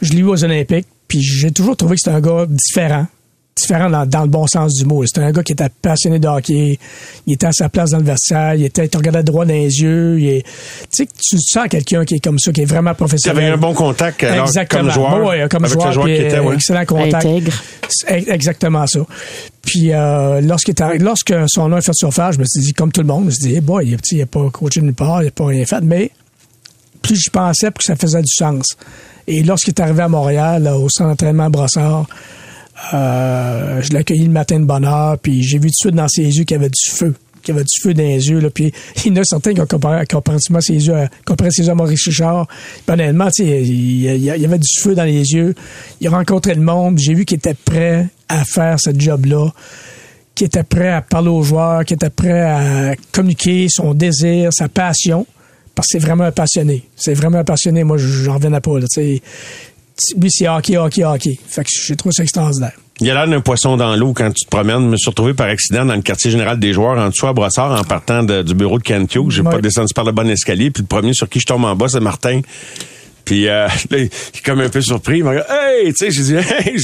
je l'ai eu aux Olympiques, puis j'ai toujours trouvé que c'était un gars différent. Différent dans, dans le bon sens du mot. C'était un gars qui était passionné de hockey. Il était à sa place dans le vestiaire. Il était, il te regardait droit dans les yeux. Il tu sais, tu sens quelqu'un qui est comme ça, qui est vraiment professionnel. avais un bon contact alors, Exactement. comme joueur. Ouais, ouais, comme avec joueur, le joueur puis, qui était, ouais. excellent contact. Intègre. Exactement ça. Puis euh, lorsqu'il est arri- lorsque son nom est fait surface, je me suis dit, comme tout le monde, je me suis dit, hey boy, il n'a il a pas coaché nulle part, il n'a pas rien fait, mais plus j'y pensais, plus ça faisait du sens. Et lorsqu'il est arrivé à Montréal, là, au centre d'entraînement Brossard, euh, je l'ai accueilli le matin de bonne heure, puis j'ai vu tout de suite dans ses yeux qu'il y avait du feu qu'il y avait du feu dans les yeux. Là, puis il y en a certains qui ont ses yeux à, ses yeux à Maurice Richard. Puis honnêtement, il, y avait du feu dans les yeux. Il a rencontré le monde. J'ai vu qu'il était prêt à faire ce job-là qui était prêt à parler aux joueurs, qui était prêt à communiquer son désir, sa passion, parce que c'est vraiment un passionné. C'est vraiment un passionné. Moi, j'en revenais pas. Là. Lui, c'est hockey, hockey, hockey. Fait que j'ai trouvé ça extraordinaire. Il y a l'air d'un poisson dans l'eau quand tu te promènes. Je me suis retrouvé par accident dans le quartier général des joueurs en dessous à Brossard en partant de- du bureau de Hughes. J'ai Ouais. pas descendu par le bon escalier. Puis le premier sur qui je tombe en bas, c'est Martin. Puis euh, là, il est comme un peu surpris. Il m'a dit Hey! Tu sais, j'ai dit Hey!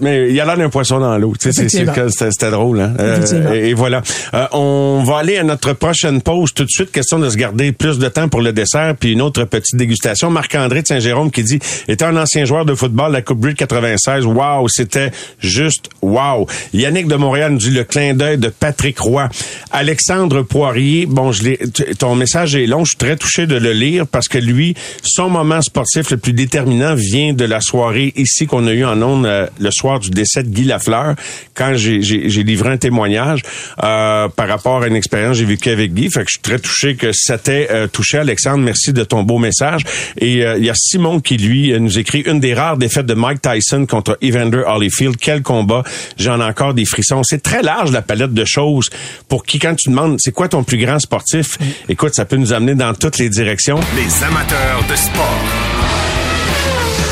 Mais il a l'air d'un poisson dans l'eau. Tu sais, c'est- c'est- Effectivement. c'était drôle, hein? Euh, et, et voilà. Euh, on va aller à notre prochaine pause tout de suite. Question de se garder plus de temps pour le dessert, puis une autre petite dégustation. Marc-André de Saint-Jérôme qui dit était un ancien joueur de football, la Coupe Brûle 96. Wow, c'était juste wow. Yannick de Montréal nous dit le clin d'œil de Patrick Roy. Alexandre Poirier, bon, je ton message est long, je suis très touché de le lire parce que lui, son moment sportif le plus déterminant vient de la soirée ici qu'on a eu en ondes euh, le soir du décès de Guy Lafleur, quand j'ai, j'ai, j'ai livré un témoignage euh, par rapport à une expérience que j'ai vécue avec Guy. Fait que je suis très touché que ça t'ait euh, touché, Alexandre. Merci de ton beau message. Et euh, il y a Simon qui, lui, euh, nous écrit une des rares défaites de Mike Tyson contre Evander Holyfield. Quel combat! J'en ai encore des frissons. C'est très large, la palette de choses pour qui, quand tu demandes, c'est quoi ton plus grand sportif? Écoute, ça peut nous amener dans toutes les directions. Les amateurs de sport.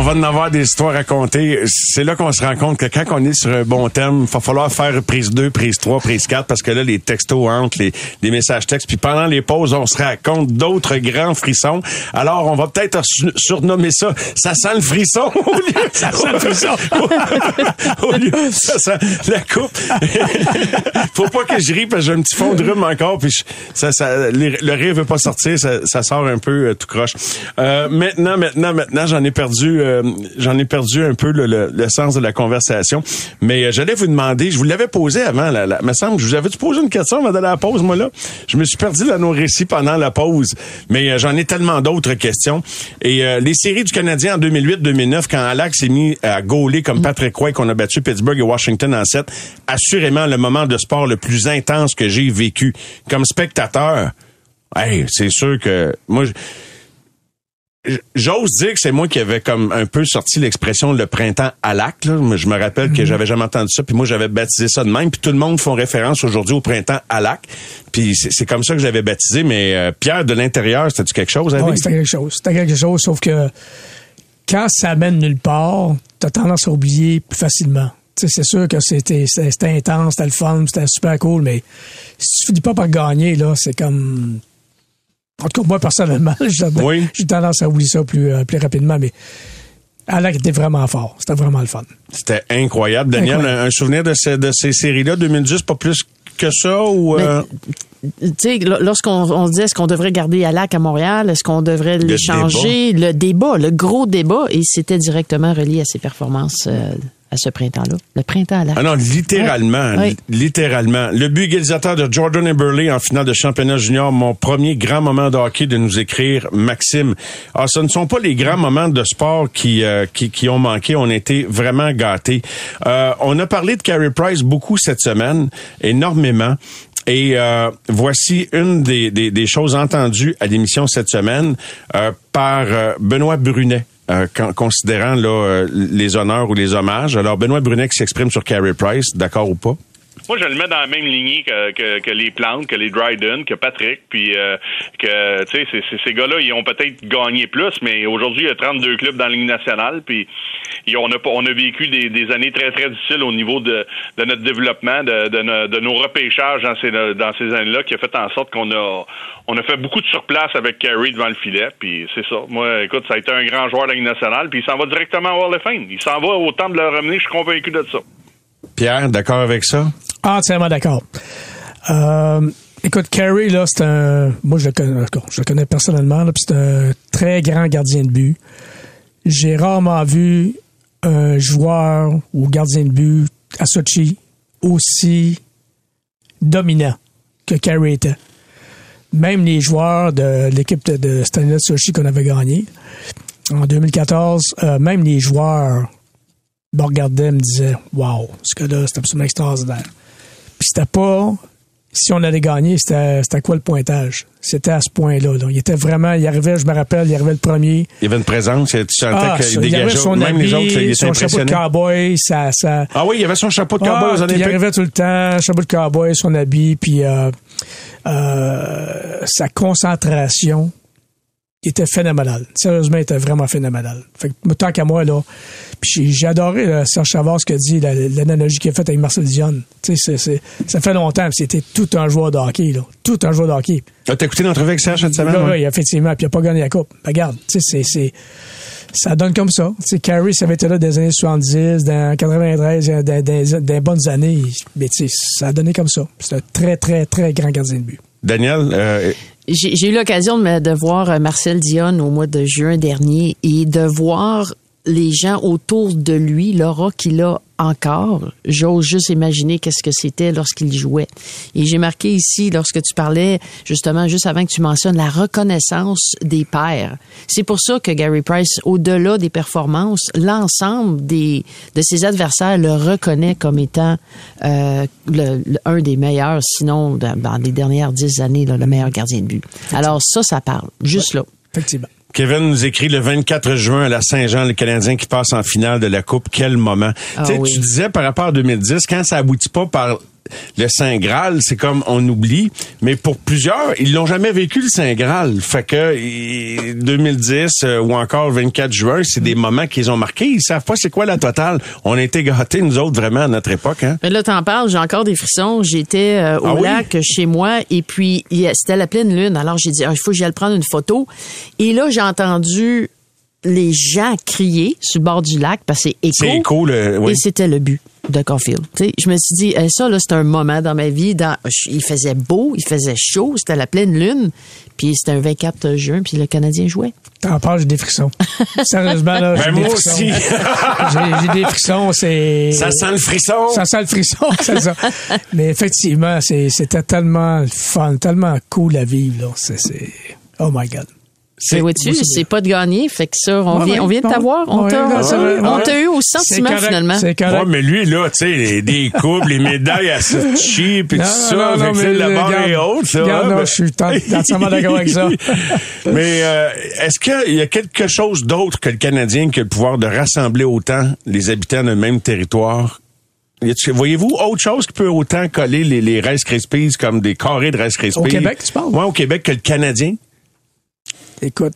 On va en avoir des histoires à raconter. C'est là qu'on se rend compte que quand on est sur un bon thème, il va falloir faire prise 2, prise 3, prise 4, parce que là, les textos entrent, les, les messages textes, puis pendant les pauses, on se raconte d'autres grands frissons. Alors, on va peut-être su- surnommer ça « Ça sent le frisson » au lieu... ça sent le frisson! au lieu, ça sent la coupe. Faut pas que je rie, parce que j'ai un petit fond de rhume encore, puis je- ça, ça, le rire veut pas sortir, ça, ça sort un peu euh, tout croche. Euh, maintenant, maintenant, maintenant, j'en ai perdu, euh, j'en ai perdu un peu le, le- le sens de la conversation. Mais euh, j'allais vous demander, je vous l'avais posé avant, la, la, me semble, je vous avais posé une question avant à la pause, moi là? Je me suis perdu dans nos récits pendant la pause, mais euh, j'en ai tellement d'autres questions. Et euh, les séries du Canadien en 2008-2009, quand Alak s'est mis à gauler comme Patrick Roy, qu'on a battu Pittsburgh et Washington en 7, assurément le moment de sport le plus intense que j'ai vécu comme spectateur. Hey, c'est sûr que moi, je- J'ose dire que c'est moi qui avais comme un peu sorti l'expression le printemps à lac. Là. Moi, Je me rappelle que j'avais jamais entendu ça, puis moi j'avais baptisé ça de même. Puis tout le monde font référence aujourd'hui au printemps à lac. Puis c'est comme ça que j'avais baptisé. Mais euh, Pierre de l'intérieur, c'était-tu quelque chose vivre? c'était quelque chose. C'était quelque chose, sauf que quand ça mène nulle part, t'as tendance à oublier plus facilement. Tu sais, c'est sûr que c'était intense, c'était le fun, c'était super cool, mais si tu finis pas par gagner, là, c'est comme. En tout cas, moi, personnellement, j'ai Oui. tendance à oublier ça plus, euh, plus rapidement, mais Alec était vraiment fort. C'était vraiment le fun. C'était incroyable. Daniel, Incroyable. Un, un souvenir de, ces- de ces séries-là, 2010, pas plus que ça? ou euh, tu sais, lorsqu'on on se dit est-ce qu'on devrait garder Alak à Montréal, est-ce qu'on devrait l'échanger, le débat, le gros débat, et c'était directement relié à ses performances euh, à ce printemps-là. Le printemps Alak. Ah non, littéralement, Ouais. littéralement. Le but égalisateur de Jordan Eberle en finale de championnat junior, mon premier grand moment de hockey de nous écrire, Maxime. Ah, ce ne sont pas les grands moments de sport qui, euh, qui, qui ont manqué. On a été vraiment gâtés. Euh, on a parlé de Carey Price beaucoup cette semaine, énormément. Et euh, voici une des, des, des choses entendues à l'émission cette semaine euh, par euh, Benoît Brunet. Euh, con- considérant là, euh, les honneurs ou les hommages. Alors, Benoît Brunet s'exprime sur Carey Price, d'accord ou pas? Moi, je le mets dans la même lignée que, que, que les Plantes, que les Dryden, que Patrick, puis euh, que, tu sais, ces gars-là, ils ont peut-être gagné plus, mais aujourd'hui, il y a 32 clubs dans la Ligue nationale, puis on a on a vécu des, des années très très difficiles au niveau de, de notre développement, de, de, de nos repêchages dans ces dans ces années-là, qui a fait en sorte qu'on a on a fait beaucoup de surplace avec Carey devant le filet, puis c'est ça. Moi, écoute, ça a été un grand joueur de la Ligue nationale, puis il s'en va directement à Hall of Fame. Il s'en va au temps de le ramener, je suis convaincu de ça. Pierre, d'accord avec ça? Entièrement d'accord. Euh, écoute, Carey, là, c'est un. Moi, je le connais, personnellement, puis c'est un très grand gardien de but. J'ai rarement vu un joueur ou gardien de but à Sochi aussi dominant que Carey était. Même les joueurs de l'équipe de, de Stanley Sochi qu'on avait gagné en 2014, euh, même les joueurs me regardaient me disaient Wow, ce gars-là, c'est absolument extraordinaire. Puis c'était pas si on allait gagner, c'était c'était quoi le pointage? C'était à ce point-là. là. Il était vraiment, il arrivait, je me rappelle, il arrivait le premier. Il y avait une présence, tu sentais Ah, qu'il il dégageait. son Même habit, les autres, ils étaient son chapeau de cowboy, ça, ça, Ah oui, il y avait son chapeau de cowboy ah, aux il arrivait tout le temps, chapeau de cowboy, son habit, puis euh, euh, sa concentration il était phénoménal. Sérieusement, il était vraiment phénoménal. Fait que, tant qu'à moi, là, puis j'ai- adoré là, Serge Chavard, ce qu'il a dit, la- l'analogie qu'il a faite avec Marcel Dion. Tu sais, c'est- c'est- ça fait longtemps, c'était tout un joueur de hockey, là. Tout un joueur de hockey. Ah, T'as écouté l'entrevue avec Serge cette semaine? Là, oui, effectivement, puis il n'a pas gagné la coupe. Ben, regarde, tu sais, c'est, c'est, ça donne comme ça. Tu sais, Carey, ça avait été là des années 70, dans 93, euh, dans, dans- dans les bonnes années. Mais tu sais, ça a donné comme ça. C'est un très, très, très grand gardien de but. Daniel, euh, J'ai eu l'occasion de, de voir euh, Marcel Dion au mois de juin dernier et de voir les gens autour de lui, l'aura qu'il a encore. J'ose juste imaginer qu'est-ce que c'était lorsqu'il jouait. Et j'ai marqué ici, lorsque tu parlais, justement, juste avant que tu mentionnes la reconnaissance des pairs. C'est pour ça que Gary Price, au-delà des performances, l'ensemble des de ses adversaires le reconnaît comme étant euh, le- le- un des meilleurs, sinon dans, dans les dernières dix années, là, le meilleur gardien de but. Alors ça, ça parle. Juste là. Effectivement. Kevin nous écrit le 24 juin à la Saint-Jean, le Canadien qui passe en finale de la Coupe. Quel moment. Ah tu sais, oui. tu disais par rapport à 2010, quand ça aboutit pas par le Saint Graal, c'est comme on oublie, mais pour plusieurs, ils l'ont jamais vécu le Saint Graal. Fait que et 2010 euh, ou encore le 24 juin, c'est des moments qu'ils ont marqués. Ils savent pas c'est quoi la totale. On a été gâtés nous autres vraiment à notre époque. Hein? Mais là, t'en parles, j'ai encore des frissons. J'étais euh, au Ah oui? lac chez moi et puis c'était la pleine lune. Alors j'ai dit, Ah, il faut que j'aille prendre une photo. Et là, j'ai entendu les gens crier sur le bord du lac parce que c'est écho. C'est écho, le- oui. Et c'était le but de Caulfield. Tu sais, je me suis dit, eh, ça, là, c'est un moment dans ma vie. Dans, il faisait beau, il faisait chaud, c'était la pleine lune. Puis c'était un 24 juin, puis le Canadien jouait. T'en parles, j'ai des frissons. Sérieusement, là, j'ai Ben, des moi frissons. aussi. j'ai, des frissons, c'est... Ça sent le frisson. Ça sent le frisson, c'est ça. Mais effectivement, c'était tellement fun, tellement cool à vivre, là. C'est, c'est... Oh my God. C'est c'est pas de gagner, fait que ça, on Ouais, vient, on vient de t'avoir, on Ouais, t'a, eu au sentiment correct, finalement. C'est correct. Ouais, mais lui, là, tu sais, des coupes, les médailles à Sochi, puis tout ça, non, non, fait que c'est mais, la barre est haute, ça. regarde, hein, non, ben- je suis entièrement d'accord avec ça. mais euh, est-ce qu'il y a quelque chose d'autre que le Canadien qui a le pouvoir de rassembler autant les habitants d'un même territoire? Voyez-vous autre chose qui peut autant coller les, les Rice Krispies comme des carrés de Rice Krispies? Au Québec, tu parles? Ouais, au Québec que le Canadien. Écoute,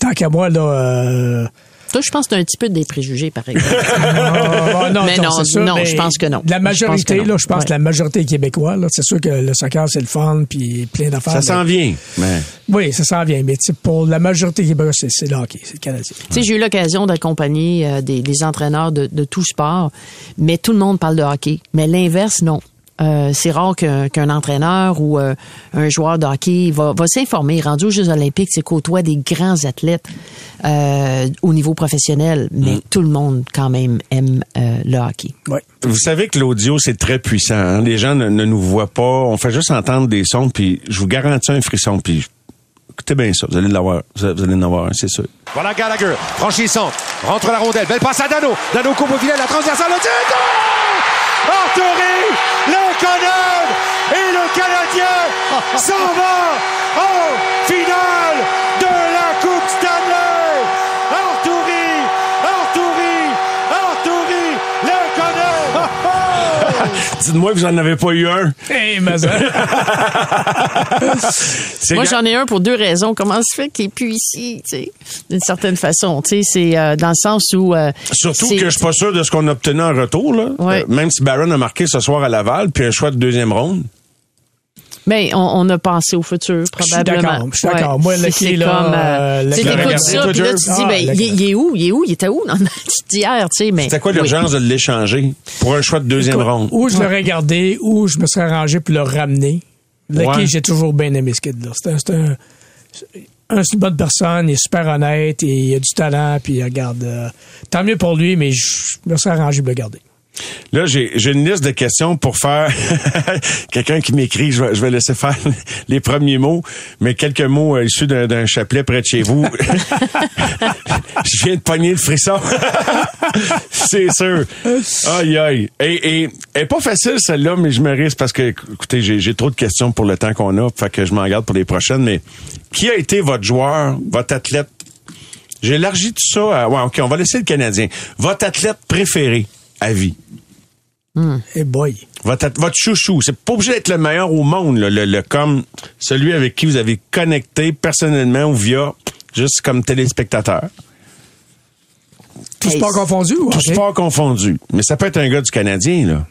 tant qu'à moi, là... Euh... Toi, je pense que t'as un petit peu des préjugés, par exemple. ah, non, Mais non, non, sûr, non, mais je pense que non. La Je majorité, pense que non. là, je pense Ouais. que la majorité est québécois, là. C'est sûr que le soccer, c'est le fun, puis plein d'affaires. Ça s'en mais- vient. Mais Oui, ça s'en vient. Mais tu pour la majorité québécois, c'est, c'est le hockey, c'est le Canadien. Tu sais, j'ai eu l'occasion d'accompagner euh, des, des entraîneurs de, de tout sport, mais tout le monde parle de hockey. Mais l'inverse, non. Euh, c'est rare qu'un qu'un entraîneur ou euh, un joueur de hockey va, va s'informer. Rendu aux Jeux olympiques, c'est côtoie des grands athlètes euh, au niveau professionnel, mais tout le monde quand même aime euh, le hockey. Oui. Vous savez que l'audio, c'est très puissant. hein. Les gens ne, ne nous voient pas. On fait juste entendre des sons, puis je vous garantis un frisson. Puis écoutez bien ça, vous allez l'avoir. Vous allez en avoir un, c'est sûr. Voilà Gallagher, centre, rentre la rondelle, belle passe à Dano. Dano coupe au filet, la transversale, le tir, Canadien et le Canadien s'en va en finale de la Coupe Stanley. Arthurie, Arthurie, Arthurie, le Canadien. Dites-moi que vous en avez pas eu un? Hey, C'est Moi, j'en ai un pour deux raisons. Comment se fait qu'il est plus ici, tu sais, d'une certaine façon. Tu sais, c'est euh, dans le sens où... euh, Surtout que je suis pas sûr de ce qu'on a obtenu en retour. Là. Ouais. Euh, même si Barron a marqué ce soir à Laval, puis un choix de deuxième ronde. Ben, on, on a pensé au futur, Je suis probablement. d'accord, je suis d'accord. Moi, le qui, là, comme, euh, le tu regardé, ça, puis là, tu te dis, Ah, ben, le il, est- il où? Il est où? Il était où? dans notre petite hier, tu sais, mais. C'était quoi oui. l'urgence de l'échanger? Pour un choix de deuxième ronde? Ou je l'aurais gardé, ou je me serais arrangé pour le ramener. Le Ouais. qui, j'ai toujours bien aimé ce kid-là. C'est un, c'est un, une bonne personne, il est super honnête, et il a du talent, puis regarde, euh, tant mieux pour lui, mais je me serais arrangé pour le garder. Là, j'ai une liste de questions pour faire quelqu'un qui m'écrit. Je vais, laisser faire les premiers mots, mais quelques mots euh, issus d'un chapelet près de chez vous. je viens de pogner le frisson. C'est sûr. Aïe, aïe. Et, et, est pas facile, celle-là, mais je me risque parce que, écoutez, j'ai trop de questions pour le temps qu'on a, fait que je m'en garde pour les prochaines, mais qui a été votre joueur, votre athlète? J'ai élargi tout ça à... Ouais, OK, on va laisser le Canadien. Votre athlète préféré? À vie. Eh boy. Votre, chouchou. C'est pas obligé d'être le meilleur au monde, là, le, le- comme celui avec qui vous avez connecté personnellement ou via juste comme téléspectateur. Tout Hey, sport confondu ou Tout hockey? sport confondu. Mais ça peut être un gars du Canadien, là.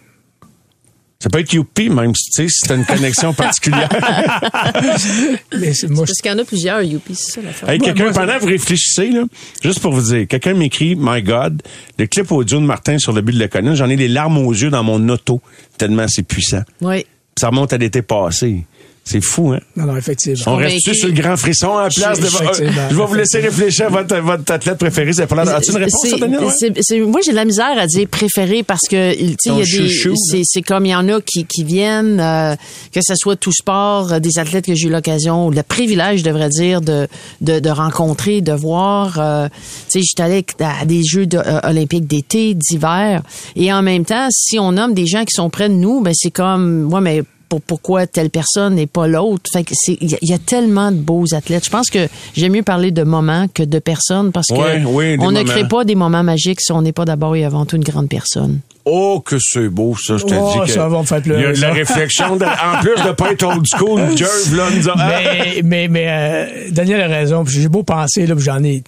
Ça peut être Youpi, même si tu sais, si t'as une connexion particulière. Mais c'est- moi, Parce qu'il y en a plusieurs, Youpi, c'est ça l'affaire. Hey, quelqu'un, pendant que vous réfléchissez, là, juste pour vous dire, quelqu'un m'écrit, My God, le clip audio de Martin sur le but de la colline, j'en ai les larmes aux yeux dans mon auto, tellement c'est puissant. Oui. Ça remonte à l'été passé. C'est fou, hein? non, non, effectivement. On reste sur le grand frisson à la place de... Je vais vous laisser réfléchir à votre, votre athlète préféré. C'est pas là. As-tu une réponse, C'est- ça, Daniel? Ouais? c'est- c'est- moi, j'ai de la misère à dire préféré parce que, tu sais, il y a Ton chouchou, des, c'est, c'est comme il y en a qui, qui viennent, euh, que ce soit tout sport, euh, des athlètes que j'ai eu l'occasion, le privilège, je devrais dire, de, de, de rencontrer, de voir. euh, tu sais, j'étais allé à des Jeux de- euh, olympiques d'été, d'hiver, et en même temps, si on nomme des gens qui sont près de nous, ben c'est comme, ouais, mais pour pourquoi telle personne n'est pas l'autre. Fait que c'est il y, a- il y a tellement de beaux athlètes. Je pense que j'aime mieux parler de moments que de personnes parce que Ouais, oui, des on ne crée pas des moments magiques si on n'est pas d'abord et avant tout une grande personne. Oh, que c'est beau, ça, je te Oh, dis que. ça va me faire pleurer, Il y a de la réflexion. de- en plus de pas être old school, Jerv, là, nous a- mais, mais, mais euh, Daniel a raison. J'ai beau penser, là, puis j'en ai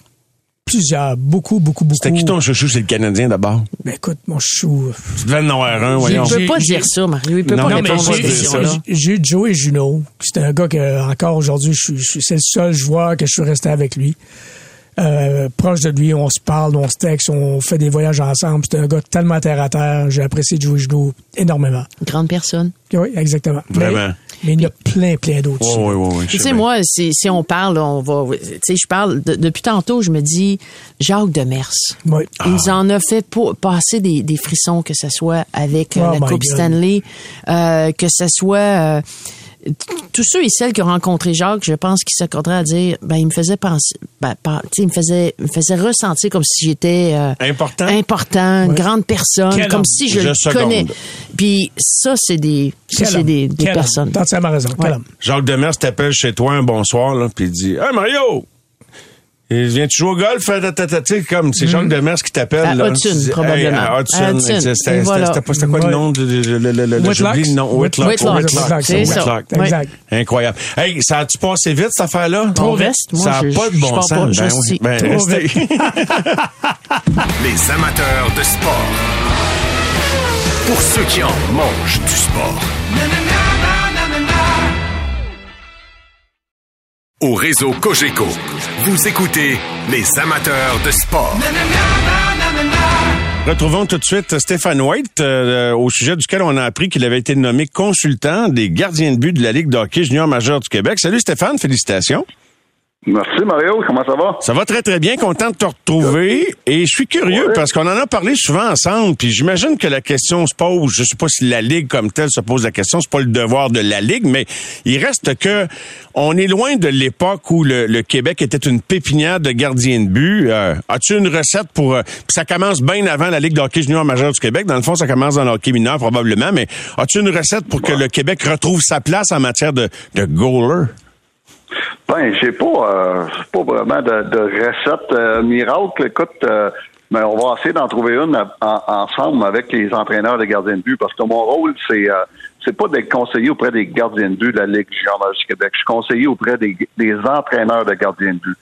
plusieurs, beaucoup, beaucoup, beaucoup. C'était qui ton chouchou? C'est le Canadien d'abord. Mais écoute, mon chou. Tu devais en avoir un, voyons. Il peut pas dire ça, Mario. Il peut Non, pas répondre à j'ai- cette j'ai- Joey Juno. C'est un gars que, encore aujourd'hui, je je c'est le seul joueur que je suis resté avec lui. Euh, proche de lui, on se parle, on se texte, on fait des voyages ensemble. C'est un gars tellement terre à terre. J'ai apprécié Joey Juno énormément. Grande personne. Oui, exactement. Vraiment. Mais, mais il y a plein, plein d'autres. Oui, oui, oui. Tu sais moi, si, si on parle, on va. Tu sais, je parle de- depuis tantôt, je me dis Jacques Demers. Oui. Il nous en a fait pour, passer des, des frissons, que ce soit avec euh, Oh la Coupe God. Stanley, euh, que ce soit euh, tous ceux et celles qui ont rencontré Jacques, je pense qu'ils s'accorderaient à dire, ben il me faisait penser, ben, pas- tu sais, il me faisait, il me faisait ressentir comme si j'étais euh, Important. important, Ouais. grande personne, Quel comme homme. si je, Je le seconde. connais. Puis ça, c'est des, ça, Quel c'est des, des personnes. T'as entièrement raison. Quel Ouais. homme. Jacques Demers t'appelle chez toi un bonsoir, là, puis il dit Hey Mario! Et viens-tu jouer au golf? Tu sais, comme, c'est Jacques Demers qui t'appelle. À. Hudson, probablement. à Hudson. À Hudson. C'était- quoi le nom? J'oublie le nom? Whitlock. Whitlock. Whitlock, C'est ça. Exact. Incroyable. Hey, ça a-tu passé vite, cette affaire-là? Reste. Moi, ça n'a je- pas de bon sens. Ben. Ben, Trop restez. Les amateurs de sport. Pour ceux qui en mangent du sport. Au réseau Cogeco, vous écoutez les amateurs de sport. Retrouvons tout de suite Stéphane White, euh, au sujet duquel on a appris qu'il avait été nommé consultant des gardiens de but de la Ligue de hockey junior majeur du Québec. Salut Stéphane, félicitations. Merci Mario, comment ça va? Ça va très très bien, content de te retrouver. Et je suis curieux Ouais. parce qu'on en a parlé souvent ensemble. Puis j'imagine que la question se pose. Je sais pas si la ligue comme telle se pose la question. C'est pas le devoir de la ligue, mais il reste que on est loin de l'époque où le, le Québec était une pépinière de gardiens de but. Euh, As-tu une recette pour euh, puis ça commence bien avant la ligue de hockey junior majeur du Québec. Dans le fond, ça commence dans le hockey mineur probablement. Mais as-tu une recette pour que le Québec retrouve sa place en matière de, de goaler? Ben, j'ai pas, euh, pas vraiment de, de recette euh, miracle. Écoute, euh, mais on va essayer d'en trouver une en- ensemble avec les entraîneurs de gardiens de but parce que mon rôle, c'est euh, c'est pas d'être conseiller auprès des gardiens de but de la Ligue junior du Québec. Je suis conseiller auprès des, des entraîneurs de gardiens de but.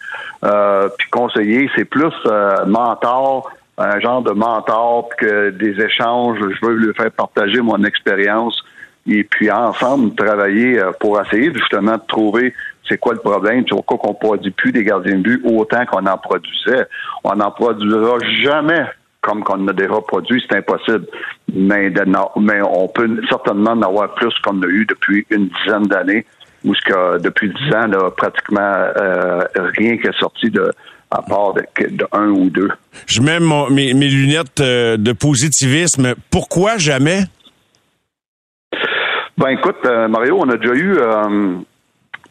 Euh, puis conseiller, c'est plus euh, mentor, un genre de mentor, que des échanges. Je veux lui faire partager mon expérience et puis ensemble travailler pour essayer justement de trouver c'est quoi le problème, c'est pourquoi qu'on produit plus des gardiens de but autant qu'on en produisait? On n'en produira jamais comme qu'on en a déjà produit, c'est impossible. Mais, de mais on peut certainement en avoir plus qu'on a eu depuis une dizaine d'années, où ce que depuis dix ans, là, pratiquement euh, rien qui est sorti de à part de, un ou deux. Je mets mon- mes, mes lunettes euh, de positivisme. Pourquoi jamais? Ben écoute, euh, Mario, on a déjà eu euh,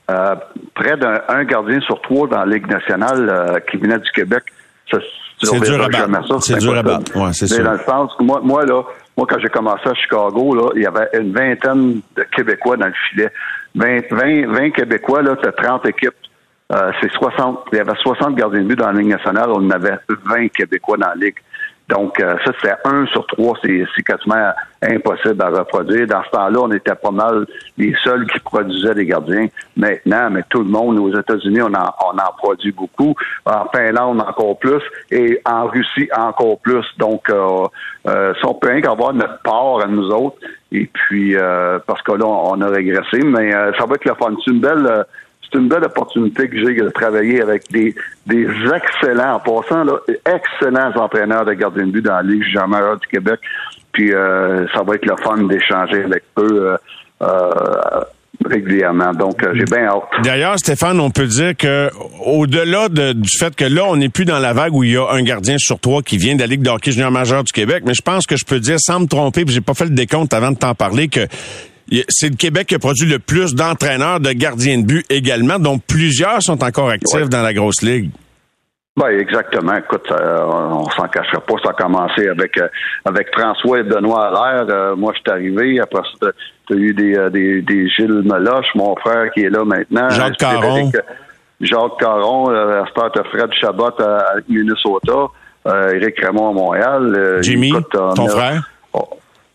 euh, près d'un un gardien sur trois dans la Ligue nationale euh, qui venait du Québec. C'est dur à battre. C'est dur à battre. Ouais, c'est sûr. dans le sens que moi, moi là, moi quand j'ai commencé à Chicago, là, il y avait une vingtaine de Québécois dans le filet. 20, 20, 20 Québécois, là, t'as 30 équipes. Euh, c'est 60. Il y avait 60 gardiens de but dans la Ligue nationale. On en avait 20 Québécois dans la Ligue. Donc, euh, ça, c'est un sur trois. C'est, quasiment impossible à reproduire. Dans ce temps-là, on était pas mal les seuls qui produisaient des gardiens. Maintenant, mais tout le monde, aux États-Unis, on en, on en produit beaucoup. En Finlande, encore plus. Et en Russie, encore plus. Donc, euh, euh, si on peut rien qu'avoir notre part à nous autres. Et puis, euh, parce que là, on a régressé. Mais euh, ça va être le fun. C'est une belle... c'est une belle opportunité que j'ai de travailler avec des, des excellents, en passant, là, excellents entraîneurs de gardiens de but dans la Ligue junior du Québec. Puis euh, ça va être le fun d'échanger avec eux euh, euh, régulièrement. Donc, euh, j'ai bien hâte. D'ailleurs, Stéphane, on peut dire que au-delà de- du fait que là, on n'est plus dans la vague où il y a un gardien sur trois qui vient de la Ligue de hockey junior majeur du Québec, mais je pense que je peux dire, sans me tromper, puis j'ai pas fait le décompte avant de t'en parler, que c'est le Québec qui a produit le plus d'entraîneurs de gardiens de but également, dont plusieurs sont encore actifs Ouais. dans la grosse ligue. Ben exactement. Écoute, euh, on s'en cachera pas. Ça a commencé avec euh, avec François et Benoît Allaire. Euh, moi, je suis arrivé. Après ça, tu as eu des, euh, des, des Gilles Meloche, mon frère qui est là maintenant. Jacques Caron. Jacques Caron, euh, Fred Chabot à, Minnesota. Éric Raymond à Montréal. Jimmy, écoute, ton frère?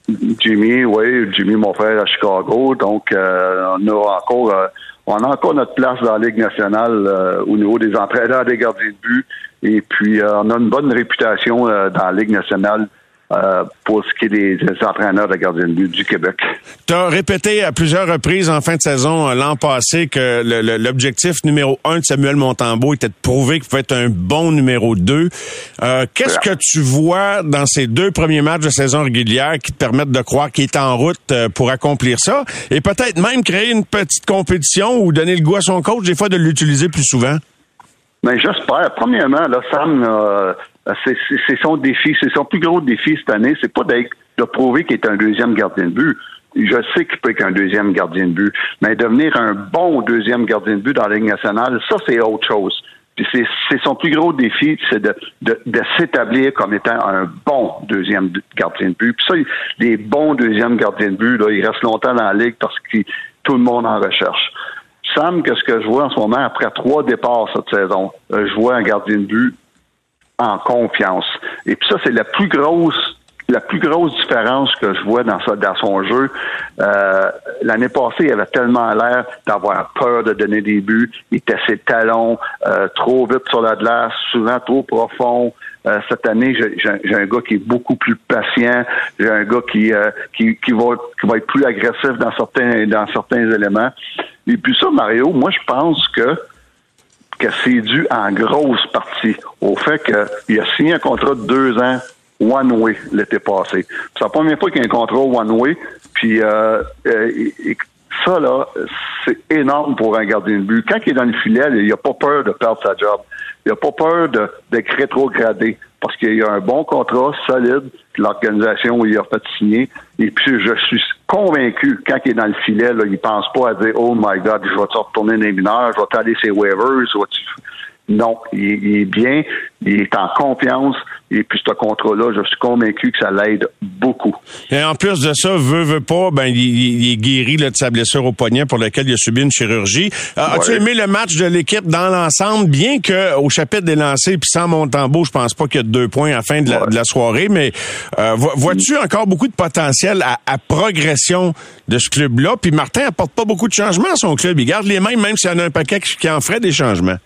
Jimmy, oui, Jimmy, mon frère à Chicago. Donc, euh, on a encore, euh, on a encore notre place dans la Ligue nationale euh, au niveau des entraîneurs, des gardiens de but. Et puis, euh, on a une bonne réputation euh, dans la Ligue nationale euh, pour ce qui est des, des entraîneurs de gardiens de but du Québec. Tu as répété à plusieurs reprises en fin de saison euh, l'an passé que l'objectif numéro un de Samuel Montembeau était de prouver qu'il pouvait être un bon numéro deux. Euh, Qu'est-ce que tu vois dans ces deux premiers matchs de saison régulière qui te permettent de croire qu'il est en route pour accomplir ça? Et peut-être même créer une petite compétition ou donner le goût à son coach des fois de l'utiliser plus souvent? Mais j'espère. Premièrement, là, Sam, euh, c'est son défi, c'est son plus gros défi cette année. C'est pas d'être de prouver qu'il est un deuxième gardien de but. Je sais qu'il peut être un deuxième gardien de but, mais devenir un bon deuxième gardien de but dans la Ligue nationale, ça c'est autre chose. Puis c'est c'est son plus gros défi, c'est de, de, de s'établir comme étant un bon deuxième gardien de but. Puis ça, les bons deuxièmes gardiens de but, là, ils restent longtemps dans la ligue parce que tout le monde en recherche. Sam, que ce que je vois en ce moment, après trois départs cette saison, euh, je vois un gardien de but en confiance. Et puis ça, c'est la plus grosse la plus grosse différence que je vois dans, ça, dans son jeu. Euh, L'année passée, il avait tellement l'air d'avoir peur de donner des buts. Il était ses talons, euh, trop vite sur la glace, souvent trop profond. Euh, cette année, j'ai- un gars qui est beaucoup plus patient. J'ai un gars qui, euh, qui, qui, va, qui va être plus agressif dans certains, dans certains éléments. Et puis ça, Mario, moi, je pense que que c'est dû en grosse partie au fait qu'il a signé un contrat de deux ans one-way l'été passé. C'est la première fois qu'il y a un contrat one-way, puis euh, euh, ça, là, c'est énorme pour un gardien de but. Quand il est dans le filet, il n'a pas peur de perdre sa job. Il n'a pas peur d'être rétrogradé parce qu'il y a un bon contrat solide que l'organisation il a fait signer. Et puis, je suis convaincu, quand il est dans le filet, là, il pense pas à dire, oh my God, je vais te retourner les mineurs, je vais t'aller ses waivers, non, il est bien, il est en confiance, et puis ce contrat-là, je suis convaincu que ça l'aide beaucoup. Et en plus de ça, veut, veut pas, ben, il, est guéri là, de sa blessure au poignet pour laquelle il a subi une chirurgie. As-tu Ouais. aimé le match de l'équipe dans l'ensemble, bien que au chapitre des lancers, puis sans Montembeau, je pense pas qu'il y a deux points à la fin de la, Ouais. de la soirée, mais euh, vo- vois-tu encore beaucoup de potentiel à, à progression de ce club-là? Puis Martin apporte pas beaucoup de changements à son club. Il garde les mêmes, même s'il y en a un paquet qui en ferait des changements.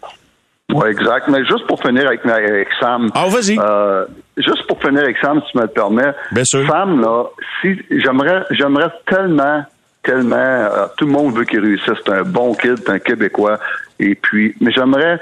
Oui, exact. Mais juste pour finir avec, avec Sam. Ah, vas-y. euh, juste pour finir avec Sam, si tu me le permets. Bien sûr. Sam, là, si j'aimerais j'aimerais tellement, tellement euh, tout le monde veut qu'il réussisse. C'est un bon kid, c'est un Québécois. Et puis, mais j'aimerais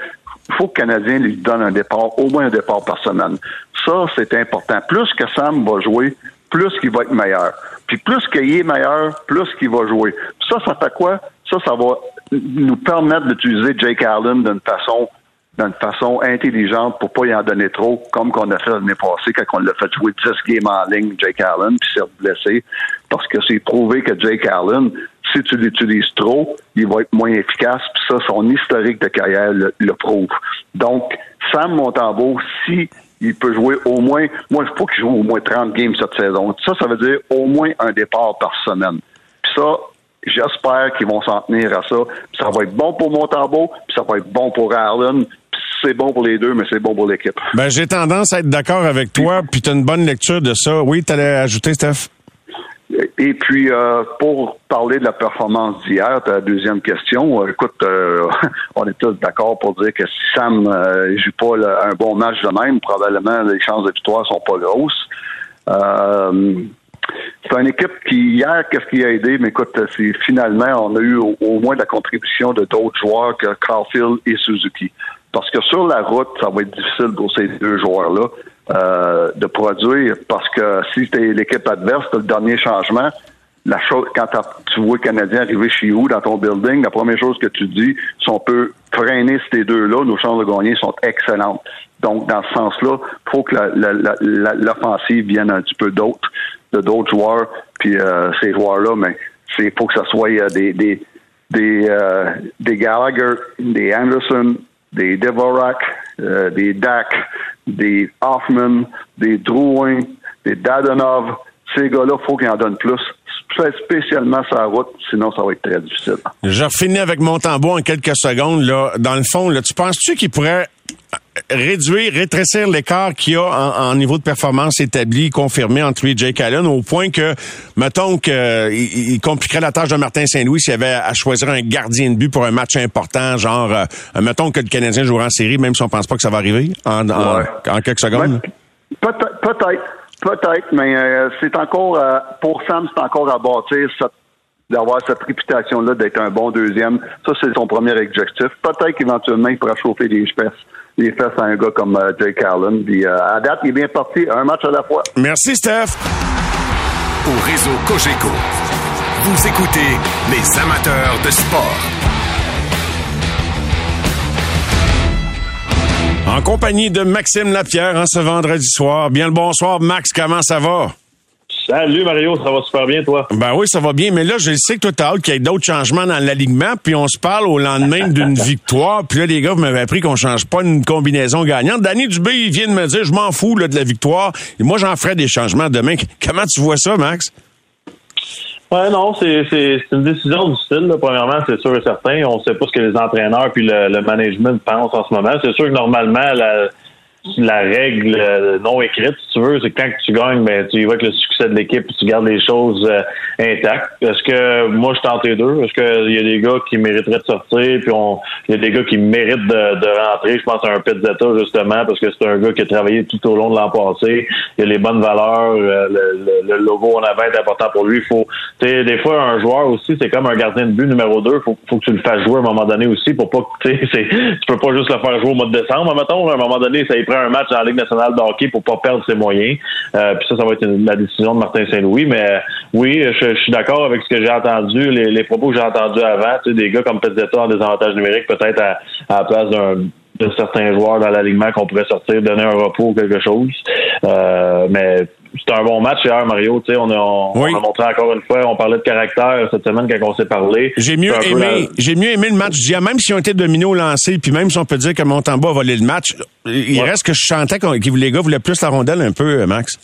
il faut que le Canadien lui donne un départ, au moins un départ par semaine. Ça, c'est important. Plus que Sam va jouer, plus qu'il va être meilleur. Puis plus qu'il est meilleur, plus qu'il va jouer. Puis ça, ça fait quoi? Ça, ça va nous permettre d'utiliser Jake Allen d'une façon d'une façon intelligente pour pas y en donner trop, comme qu'on a fait l'année passée quand on l'a fait jouer 10 games en ligne, Jake Allen, puis s'est blessé. Parce que c'est prouvé que Jake Allen, si tu l'utilises trop, il va être moins efficace, puis ça, son historique de carrière le, prouve. Donc, Sam Montembeau, si il peut jouer au moins, moi, il faut qu'il joue au moins 30 games cette saison. Ça, ça veut dire au moins un départ par semaine. Puis ça, j'espère qu'ils vont s'en tenir à ça. Puis ça va être bon pour Montembeau, puis ça va être bon pour Allen. Puis c'est bon pour les deux, mais c'est bon pour l'équipe. Ben, j'ai tendance à être d'accord avec toi, puis tu as une bonne lecture de ça. Oui, tu allais ajouter, Steph? Et puis, euh, pour parler de la performance d'hier, ta deuxième question, euh, écoute, euh, on est tous d'accord pour dire que si Sam euh, joue pas le- un bon match de même, probablement les chances de victoire sont pas grosses. C'est une équipe qui, hier, qu'est-ce qui a aidé? Mais écoute, c'est finalement, on a eu au, moins la contribution de d'autres joueurs que Caulfield et Suzuki. Parce que sur la route, ça va être difficile pour ces deux joueurs-là euh, de produire. Parce que si tu l'équipe adverse, t'as le dernier changement, la chose, quand tu vois le Canadien arriver chez vous dans ton building, la première chose que tu dis, si on peut freiner ces deux-là, nos chances de gagner sont excellentes. Donc, dans ce sens-là, il faut que l'offensive vienne un petit peu d'autres, d'autres joueurs. Puis euh, ces joueurs-là, mais c'est faut que ce soit euh, des des des, euh, des Gallagher, des Anderson, des Devorak, des Dak, des Hoffman, des Drouin, des Dadonov. Ces gars-là, faut qu'ils en donnent plus, spécialement la route, sinon ça va être très difficile. Je finis avec mon tambour en quelques secondes. Là. Dans le fond, là, tu penses-tu qu'il pourrait réduire, rétrécir l'écart qu'il y a en, en, niveau de performance établi, confirmé entre lui et Jake Allen, au point que, mettons qu'il il compliquerait la tâche de Martin Saint-Louis s'il avait à choisir un gardien de but pour un match important, genre, euh, mettons que le Canadien jouera en série, même si on pense pas que ça va arriver, en, en, Ouais. en quelques secondes. Peut-être, peut-être, peut-être, mais euh, c'est encore, euh, pour Sam, c'est encore à bâtir cette- d'avoir cette réputation-là d'être un bon deuxième. Ça, c'est son premier objectif. Peut-être qu'éventuellement, il pourra chauffer les fesses, les fesses à un gars comme euh, Jake Allen. Puis, euh, à date, il est bien parti, un match à la fois. Merci, Steph. Au réseau Cogeco, vous écoutez les amateurs de sport. En compagnie de Maxime Lapierre en ce vendredi soir. Bien le bonsoir, Max, comment ça va? Salut Mario, ça va super bien toi? Ben oui, ça va bien, mais là, je sais que toi, t'as hâte qu'il y ait d'autres changements dans l'alignement, puis on se parle au lendemain d'une victoire, puis là, les gars, vous m'avez appris qu'on change pas une combinaison gagnante. Danny Dubé, il vient de me dire, je m'en fous là, de la victoire, et moi, j'en ferai des changements demain. Comment tu vois ça, Max? Ouais, non, c'est une décision du style. là. Premièrement, c'est sûr et certain. On sait pas ce que les entraîneurs puis le, le management pensent en ce moment. C'est sûr que normalement, la, la règle euh, non écrite, si tu veux, c'est que quand tu gagnes, ben, tu avec le succès de l'équipe puis tu gardes les choses euh, intactes. Est-ce que moi, je tente les deux? Est-ce qu'il y a des gars qui mériteraient de sortir puis on il y a des gars qui méritent de, de rentrer? Je pense à un Pizzetta, justement, parce que c'est un gars qui a travaillé tout au long de l'an passé. Il a les bonnes valeurs. euh, Le, le- le logo en avant est important pour lui. Faut, des fois, un joueur aussi, c'est comme un gardien de but numéro 2. Faut, faut que tu le fasses jouer à un moment donné aussi pour pas tu peux pas juste le faire jouer au mois de décembre, mettons. À un moment donné, ça y prend un match dans la Ligue nationale de hockey pour pas perdre ses moyens. Euh, puis ça, ça va être la décision de Martin Saint-Louis. Mais euh, oui, je, suis d'accord avec ce que j'ai entendu, les, les propos que j'ai entendus avant. Tu sais, des gars comme Pezzetta en désavantage numérique, peut-être à, à la place d'un de certains joueurs dans l'alignement qu'on pourrait sortir, donner un repos ou quelque chose. Euh, mais c'était un bon match hier, Mario. Tu sais, on a, on, Oui. on a montré encore une fois, on parlait de caractère cette semaine quand on s'est parlé. J'ai mieux aimé, la- j'ai mieux aimé le match d'hier, même s'ils ont été dominés au lancer, puis même si on peut dire que Montembeau a volé le match, il Ouais. reste que je chantais que les gars voulaient plus la rondelle un peu, euh, Max.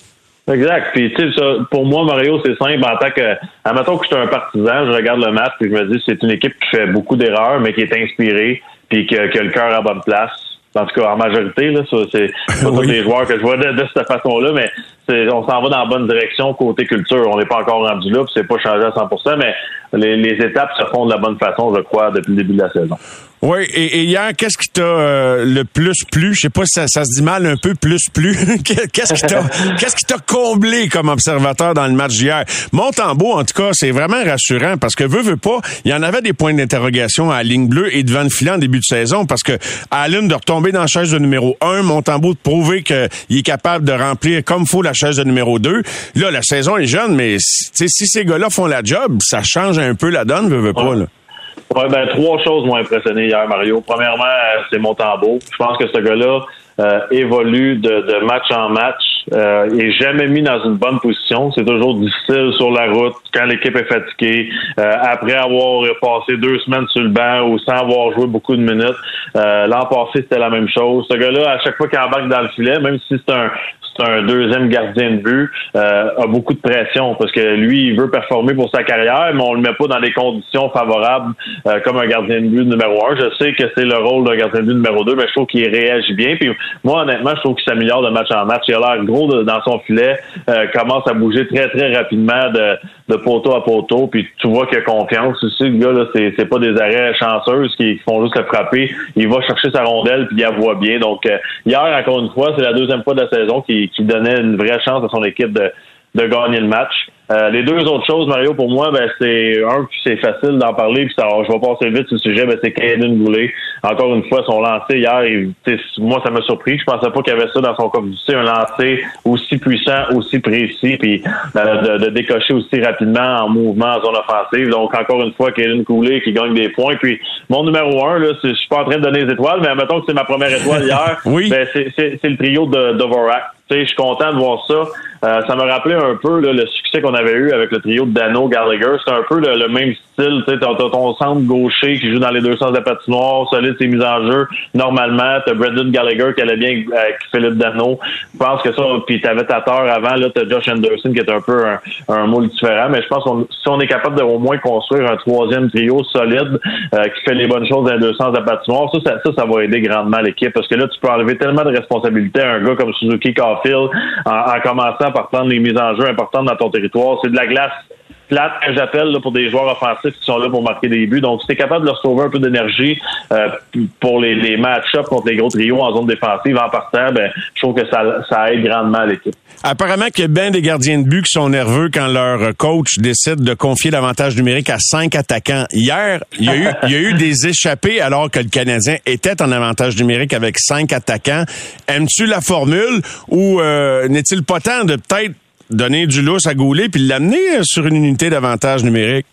Exact. Puis, tu sais, pour moi, Mario, c'est simple. En tant que, admettons que je suis un partisan, je regarde le match puis je me dis, c'est une équipe qui fait beaucoup d'erreurs, mais qui est inspirée puis qui a, qui a le cœur à bonne place. En tout cas, en majorité, là, c'est pas tous les joueurs que je vois de, de cette façon-là, mais on s'en va dans la bonne direction côté culture. On n'est pas encore rendu là, puis c'est pas changé à 100%, mais les, les étapes se font de la bonne façon, je crois, depuis le début de la saison. Oui, et, et hier, qu'est-ce qui t'a euh, le plus plu? Je sais pas si ça, ça se dit mal un peu plus plus. qu'est-ce qui t'a qu'est-ce qui t'a comblé comme observateur dans le match d'hier? Montembeau, en tout cas, c'est vraiment rassurant parce que veut, veut pas, il y en avait des points d'interrogation à la ligne bleue et devant le filet en début de saison parce que Allen de retomber dans la chaise de numéro 1, Montembeau de prouver qu'il est capable de remplir comme faut la chaise de numéro 2. Là, la saison est jeune, mais si, tu sais, si ces gars-là font la job, ça change un peu la donne, veut, veut pas. Là. Ouais, ben, trois choses m'ont impressionné hier, Mario. Premièrement, euh, c'est Montembeau. Je pense que ce gars-là euh, évolue de, de match en match. Euh, il est jamais mis dans une bonne position. C'est toujours difficile sur la route quand l'équipe est fatiguée. Euh, après avoir passé deux semaines sur le banc ou sans avoir joué beaucoup de minutes. Euh, L'an passé, c'était la même chose. Ce gars-là, à chaque fois qu'il embarque dans le filet, même si c'est un un deuxième gardien de but, euh, a beaucoup de pression parce que lui, il veut performer pour sa carrière, mais on le met pas dans des conditions favorables euh, comme un gardien de but numéro un. Je sais que c'est le rôle d'un gardien de but numéro deux, mais je trouve qu'il réagit bien. Puis moi, honnêtement, je trouve qu'il s'améliore de match en match. Il a l'air gros dans son filet, euh, commence à bouger très, très rapidement de, de poteau à poteau. Puis tu vois qu'il a confiance aussi. Le gars, là, c'est, c'est pas des arrêts chanceuses qui font juste le frapper. Il va chercher sa rondelle puis il la voit bien. Donc euh, hier, encore une fois, c'est la deuxième fois de la saison qui, qui donnait une vraie chance à son équipe de, de gagner le match. Euh, les deux autres choses, Mario, pour moi, ben, c'est un, puis c'est facile d'en parler, puis ça, je vais passer vite sur le sujet, ben, c'est Caden Goulet. Encore une fois, son lancer hier, sais, moi, ça m'a surpris. Je pensais pas qu'il y avait ça dans son corps. Sais, un lancer aussi puissant, aussi précis, puis euh, de, de décocher aussi rapidement en mouvement en zone offensive. Donc, encore une fois, Caden Goulet qui gagne des points. Puis, mon numéro un, là, je suis pas en train de donner les étoiles, mais admettons que c'est ma première étoile hier. Oui. Ben, c'est, le trio de. Tu sais, je suis content de voir ça. euh, ça me rappelait un peu là, le succès qu'on avait eu avec le trio de Dano Gallagher. C'est un peu le, même style. Tu t'as ton centre gaucher qui joue dans les deux sens de la patinoire, solide ses mises en jeu. Normalement, t'as Brendan Gallagher qui allait bien avec Philippe Dano. Je pense que ça, puis t'avais Tatar avant, là, t'as Josh Anderson qui est un peu un, moule différent. Mais je pense qu'on si on est capable de au moins construire un troisième trio solide euh, qui fait les bonnes choses dans les deux sens de la patinoire, ça, ça, ça, ça va aider grandement l'équipe. Parce que là, tu peux enlever tellement de responsabilités à un gars comme Suzuki Caulfield en, en commençant par prendre les mises en jeu importantes dans ton territoire. C'est de la glace plate que j'appelle pour des joueurs offensifs qui sont là pour marquer des buts. Donc, si tu es capable de leur sauver un peu d'énergie euh, pour les, les match-ups contre les gros trios en zone défensive en partant, ben, je trouve que ça, ça aide grandement l'équipe. Apparemment qu'il y a bien des gardiens de but qui sont nerveux quand leur coach décide de confier l'avantage numérique à cinq attaquants. Hier, il y a eu, il y a eu des échappés alors que le Canadien était en avantage numérique avec cinq attaquants. Aimes-tu la formule ou euh, n'est-il pas temps de peut-être donner du lousse à Goulet puis l'amener euh, sur une unité d'avantage numérique?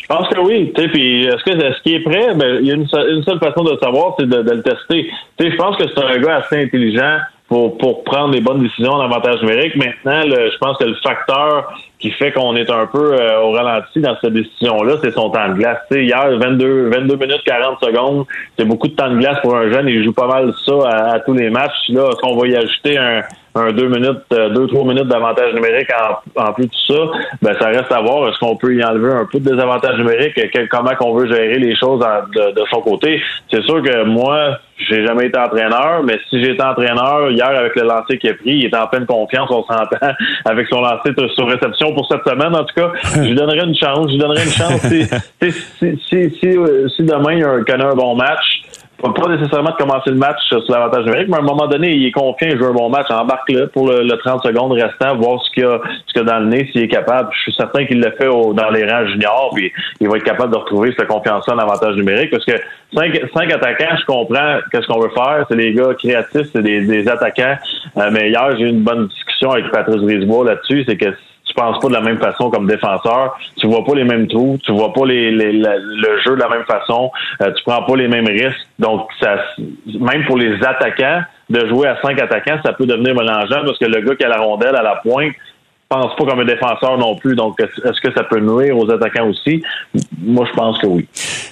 Je pense que oui. Puis est-ce que est-ce qu'il est prêt? Ben, il y a une seule, façon de le savoir, c'est de, le tester. Je pense que c'est un gars assez intelligent pour, pour prendre les bonnes décisions en avantage numérique. Maintenant, je pense que le facteur qui fait qu'on est un peu euh, au ralenti dans cette décision-là, c'est son temps de glace. Hier, 22, 22 minutes 40 secondes, c'est beaucoup de temps de glace pour un jeune. Il joue pas mal ça à, à tous les matchs. Là, est-ce qu'on va y ajouter un, un deux minutes, euh, deux, trois minutes d'avantage numérique en, en plus de ça, ben ça reste à voir. Est-ce qu'on peut y enlever un peu de désavantage numérique? Quel, comment qu'on veut gérer les choses en- de, de son côté? C'est sûr que moi, j'ai jamais été entraîneur, mais si j'étais entraîneur, hier avec le lancer qu'il a pris, il est en pleine confiance, on s'entend, avec son lancer sur réception pour cette semaine, en tout cas, je lui donnerais une chance. Je lui donnerais une chance si, si, si, si, demain il y a un, connaît un bon match, pas nécessairement de commencer le match sur l'avantage numérique, mais à un moment donné, il est confiant, il joue un bon match, embarque-le pour le, le 30 secondes restant, voir ce qu'il a, ce y a dans le nez, s'il est capable. Je suis certain qu'il le fait au- dans les rangs juniors, puis il va être capable de retrouver cette confiance-là en avantage numérique, parce que cinq, cinq attaquants, je comprends qu'est-ce qu'on veut faire, c'est des gars créatifs, c'est des, des attaquants, Euh, mais hier, j'ai eu une bonne discussion avec Patrice Brisebois là-dessus, c'est que tu penses pas de la même façon comme défenseur, tu vois pas les mêmes trous, tu vois pas les, les- le jeu de la même façon, euh, tu prends pas les mêmes risques. Donc, ça, même pour les attaquants, de jouer à cinq attaquants, ça peut devenir mélangeant parce que le gars qui a la rondelle à la pointe pense pas comme un défenseur non plus. Donc, est-ce que ça peut nuire aux attaquants aussi? Moi, je pense que oui.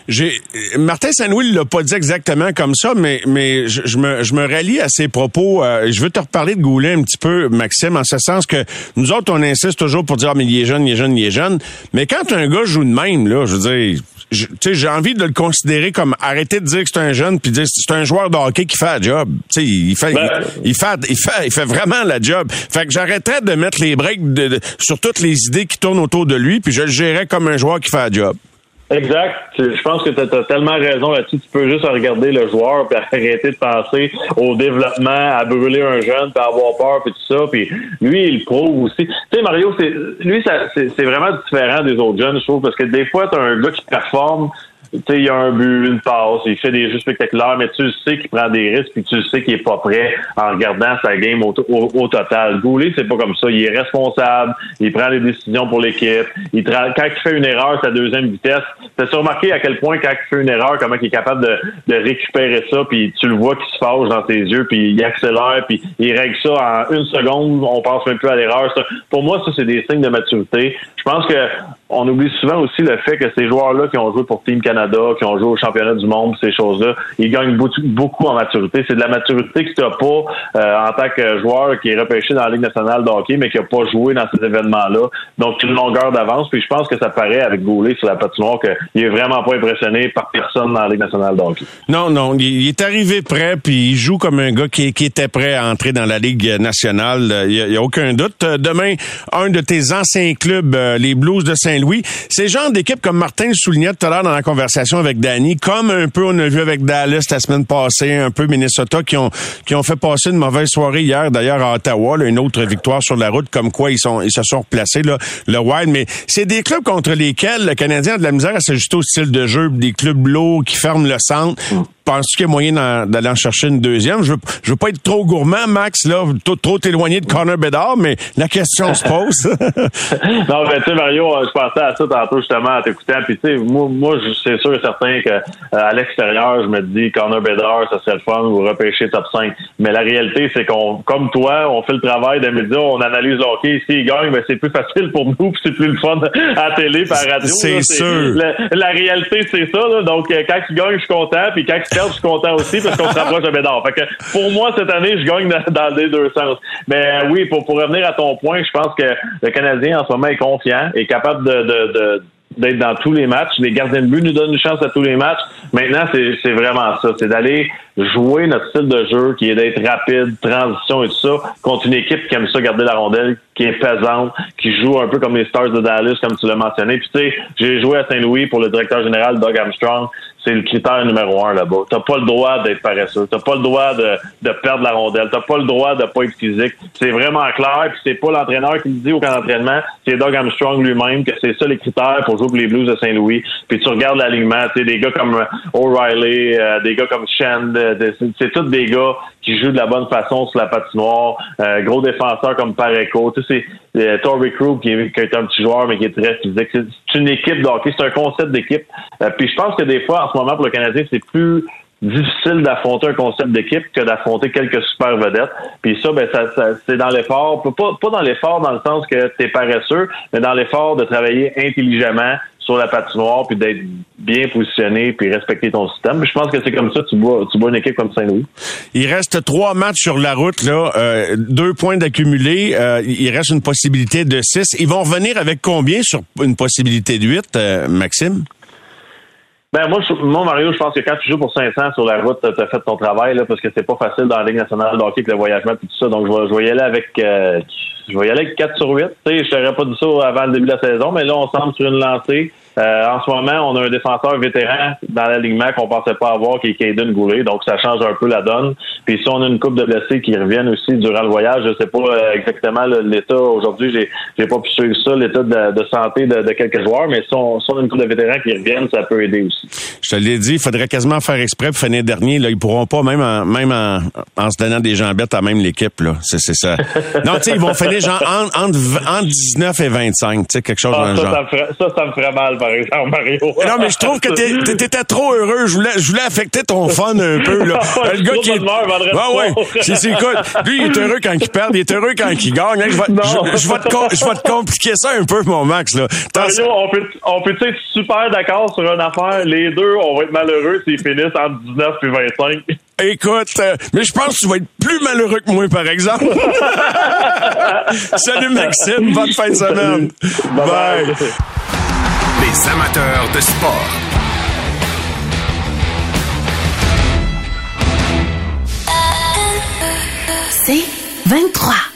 J'ai Martin Saint-Louis l'a pas dit exactement comme ça, mais mais je, je me je me rallie à ses propos. Euh, je veux te reparler de Goulet un petit peu, Maxime, en ce sens que nous autres on insiste toujours pour dire ah, mais il est jeune, il est jeune, il est jeune. Mais quand un gars joue de même là, je veux dire, tu sais, j'ai envie de le considérer comme arrêter de dire que c'est un jeune puis dire c'est un joueur de hockey qui fait la job. Tu sais, il fait, Ben- il, il fait, il fait, il fait vraiment la job. Fait que j'arrêterais de mettre les breaks de- de- sur toutes les idées qui tournent autour de lui, puis je le gérerais comme un joueur qui fait la job. Exact. Je pense que tu as, tellement raison là-dessus. Tu peux juste regarder le joueur puis arrêter de penser au développement, à brûler un jeune, puis avoir peur, puis tout ça. Puis lui, il prouve aussi. Tu sais, Mario, c'est lui, c'est vraiment différent des autres jeunes, je trouve, parce que des fois, tu as un gars qui performe. Tu sais, il y a un but, une passe, il fait des jeux spectaculaires, mais tu sais qu'il prend des risques, puis tu sais qu'il est pas prêt en regardant sa game au, total. Goulet, c'est pas comme ça. Il est responsable, il prend les décisions pour l'équipe. Il quand il fait une erreur, sa deuxième vitesse, t'as remarqué à quel point quand il fait une erreur, comment il est capable de, récupérer ça, puis tu le vois qu'il se fâche dans ses yeux, puis il accélère, puis il règle ça en une seconde, on pense même plus à l'erreur. Pour moi, ça, c'est des signes de maturité. Je pense que on oublie souvent aussi le fait que ces joueurs-là qui ont joué pour Team Canada, qui ont joué au championnat du monde, ces choses-là, ils gagnent beaucoup, en maturité. C'est de la maturité que tu n'as pas euh, en tant que joueur qui est repêché dans la Ligue nationale de mais qui n'a pas joué dans ces événements-là. Donc, une longueur d'avance. Puis je pense que ça paraît avec Goulet sur la patinoire qu'il est vraiment pas impressionné par personne dans la Ligue nationale de. Non, non, il, est arrivé prêt, puis il joue comme un gars qui, était prêt à entrer dans la Ligue nationale. Il n'y a, aucun doute. Euh, Demain, un de tes anciens clubs, euh, les Blues de Saint-Louis, c'est genre d'équipe comme Martin le soulignait tout à l'heure dans la conversation avec Danny, comme un peu on a vu avec Dallas la semaine passée, un peu Minnesota, qui ont qui ont fait passer une mauvaise soirée hier, d'ailleurs à Ottawa, là, une autre victoire sur la route, comme quoi ils sont ils se sont replacés là, le Wild. Mais c'est des clubs contre lesquels le Canadien a de la misère à s'ajuster au style de jeu, des clubs lourds qui ferment le centre. Penses-tu qu'il y a moyen d'aller en chercher une deuxième? Je veux, je veux pas être trop gourmand, Max, là, trop, trop éloigné de Connor Bedard, mais la question se pose. non, mais tu sais, Mario, euh, je pensais à ça tantôt justement en t'écoutant. Puis tu sais, moi, c'est sûr et certain que euh, à l'extérieur, je me dis Connor Bedard, ça serait le fun, vous repêchez top 5. Mais la réalité, c'est qu'on, comme toi, on fait le travail des médias, on analyse le hockey. S'il gagne, ben, c'est plus facile pour nous, puis c'est plus le fun à la télé, par radio. C'est sûr. La, la réalité, c'est ça. Là. Donc, euh, quand il gagne, je suis content. Puis quand il je suis content aussi parce qu'on se rapproche de Bédard. Fait que pour moi, cette année, je gagne dans, les deux sens. Mais oui, pour, pour revenir à ton point, je pense que le Canadien, en ce moment, est confiant, est capable de, de, de d'être dans tous les matchs. Les gardiens de but nous donnent une chance à tous les matchs. Maintenant, c'est vraiment ça. C'est d'aller jouer notre style de jeu qui est d'être rapide, transition et tout ça, contre une équipe qui aime ça garder la rondelle, qui est pesante, qui joue un peu comme les Stars de Dallas, comme tu l'as mentionné. Puis tu sais, j'ai joué à Saint-Louis pour le directeur général Doug Armstrong. C'est le critère numéro un là-bas. T'as pas le droit d'être paresseux. T'as pas le droit de, de perdre la rondelle. T'as pas le droit de pas être physique. C'est vraiment clair. Puis c'est pas l'entraîneur qui le dit au camp d'entraînement. C'est Doug Armstrong lui-même que c'est ça les critères pour jouer pour les Blues de Saint-Louis. Puis tu regardes l'alignement, tu sais, des gars comme O'Reilly, euh, des gars comme Shand, euh, c'est tous des gars qui jouent de la bonne façon sur la patinoire. Euh, gros défenseurs comme Pareco. Tu sais, euh, Torrey Krug qui est, qui est un petit joueur mais qui est très physique. C'est une équipe de hockey, c'est un concept d'équipe. Euh, puis je pense que des fois, en ce moment, pour le Canadien, c'est plus difficile d'affronter un concept d'équipe que d'affronter quelques super vedettes. Puis ça, ben, ça, ça- c'est dans l'effort, pas, pas dans l'effort dans le sens que t'es paresseux, mais dans l'effort de travailler intelligemment sur la patinoire, puis d'être bien positionné, puis respecter ton système. Puis je pense que c'est comme ça tu bois, tu bois une équipe comme Saint-Louis. Il reste trois matchs sur la route, là, euh, deux points d'accumulés. Euh, il reste une possibilité de six. Ils vont revenir avec combien sur une possibilité de huit, euh, Maxime? Ben moi, je- moi, Mario, je pense que quand tu joues pour 500 sur la route, tu as fait ton travail là, parce que c'est pas facile dans la Ligue nationale de hockey avec le voyagement et tout ça. Donc, je vais, je vais y aller avec euh, je vais y aller avec 4 sur 8. Tu sais, je pas dit ça avant le début de la saison, mais là, on semble sur une lancée. Euh, en ce moment, on a un défenseur vétéran dans l'alignement qu'on pensait pas avoir, qui est Caden Goulet. Donc, ça change un peu la donne. Puis si on a une coupe de blessés qui reviennent aussi durant le voyage, je sais pas euh, exactement l'état aujourd'hui, j'ai j'ai pas pu suivre ça, l'état de, de santé de, de quelques joueurs, mais si on, si on a une coupe de vétérans qui reviennent, ça peut aider aussi. Je te l'ai dit, il faudrait quasiment faire exprès pour finir dernier. Là, ils pourront pas, même en, même en, en se donnant des jambettes à même l'équipe. là. C'est ça. non, tu sais, ils vont finir genre entre, entre, entre 19 et 25, tu sais, quelque chose dans Ah, le ça, genre. ça, me ferait, ça, ça me ferait mal, par exemple, Mario. Non, mais je trouve que t'es- t'étais trop heureux. Je voulais, je voulais affecter ton fun un peu, là. Le gars qui humeur vendredi Ouais. C'est, c'est, écoute, lui, il est heureux quand il perd, il est heureux quand il gagne. Je vais, Non. je, je vais te, com- je vais te compliquer ça un peu, mon Max, là. Mario, on peut, on peut être super d'accord sur une affaire. Les deux, on va être malheureux s'ils finissent entre 19 et 25. Écoute, euh, mais je pense que tu vas être plus malheureux que moi, par exemple. Salut, Maxime. Bonne fin de semaine. Bye. Les amateurs de sport. C'est 23.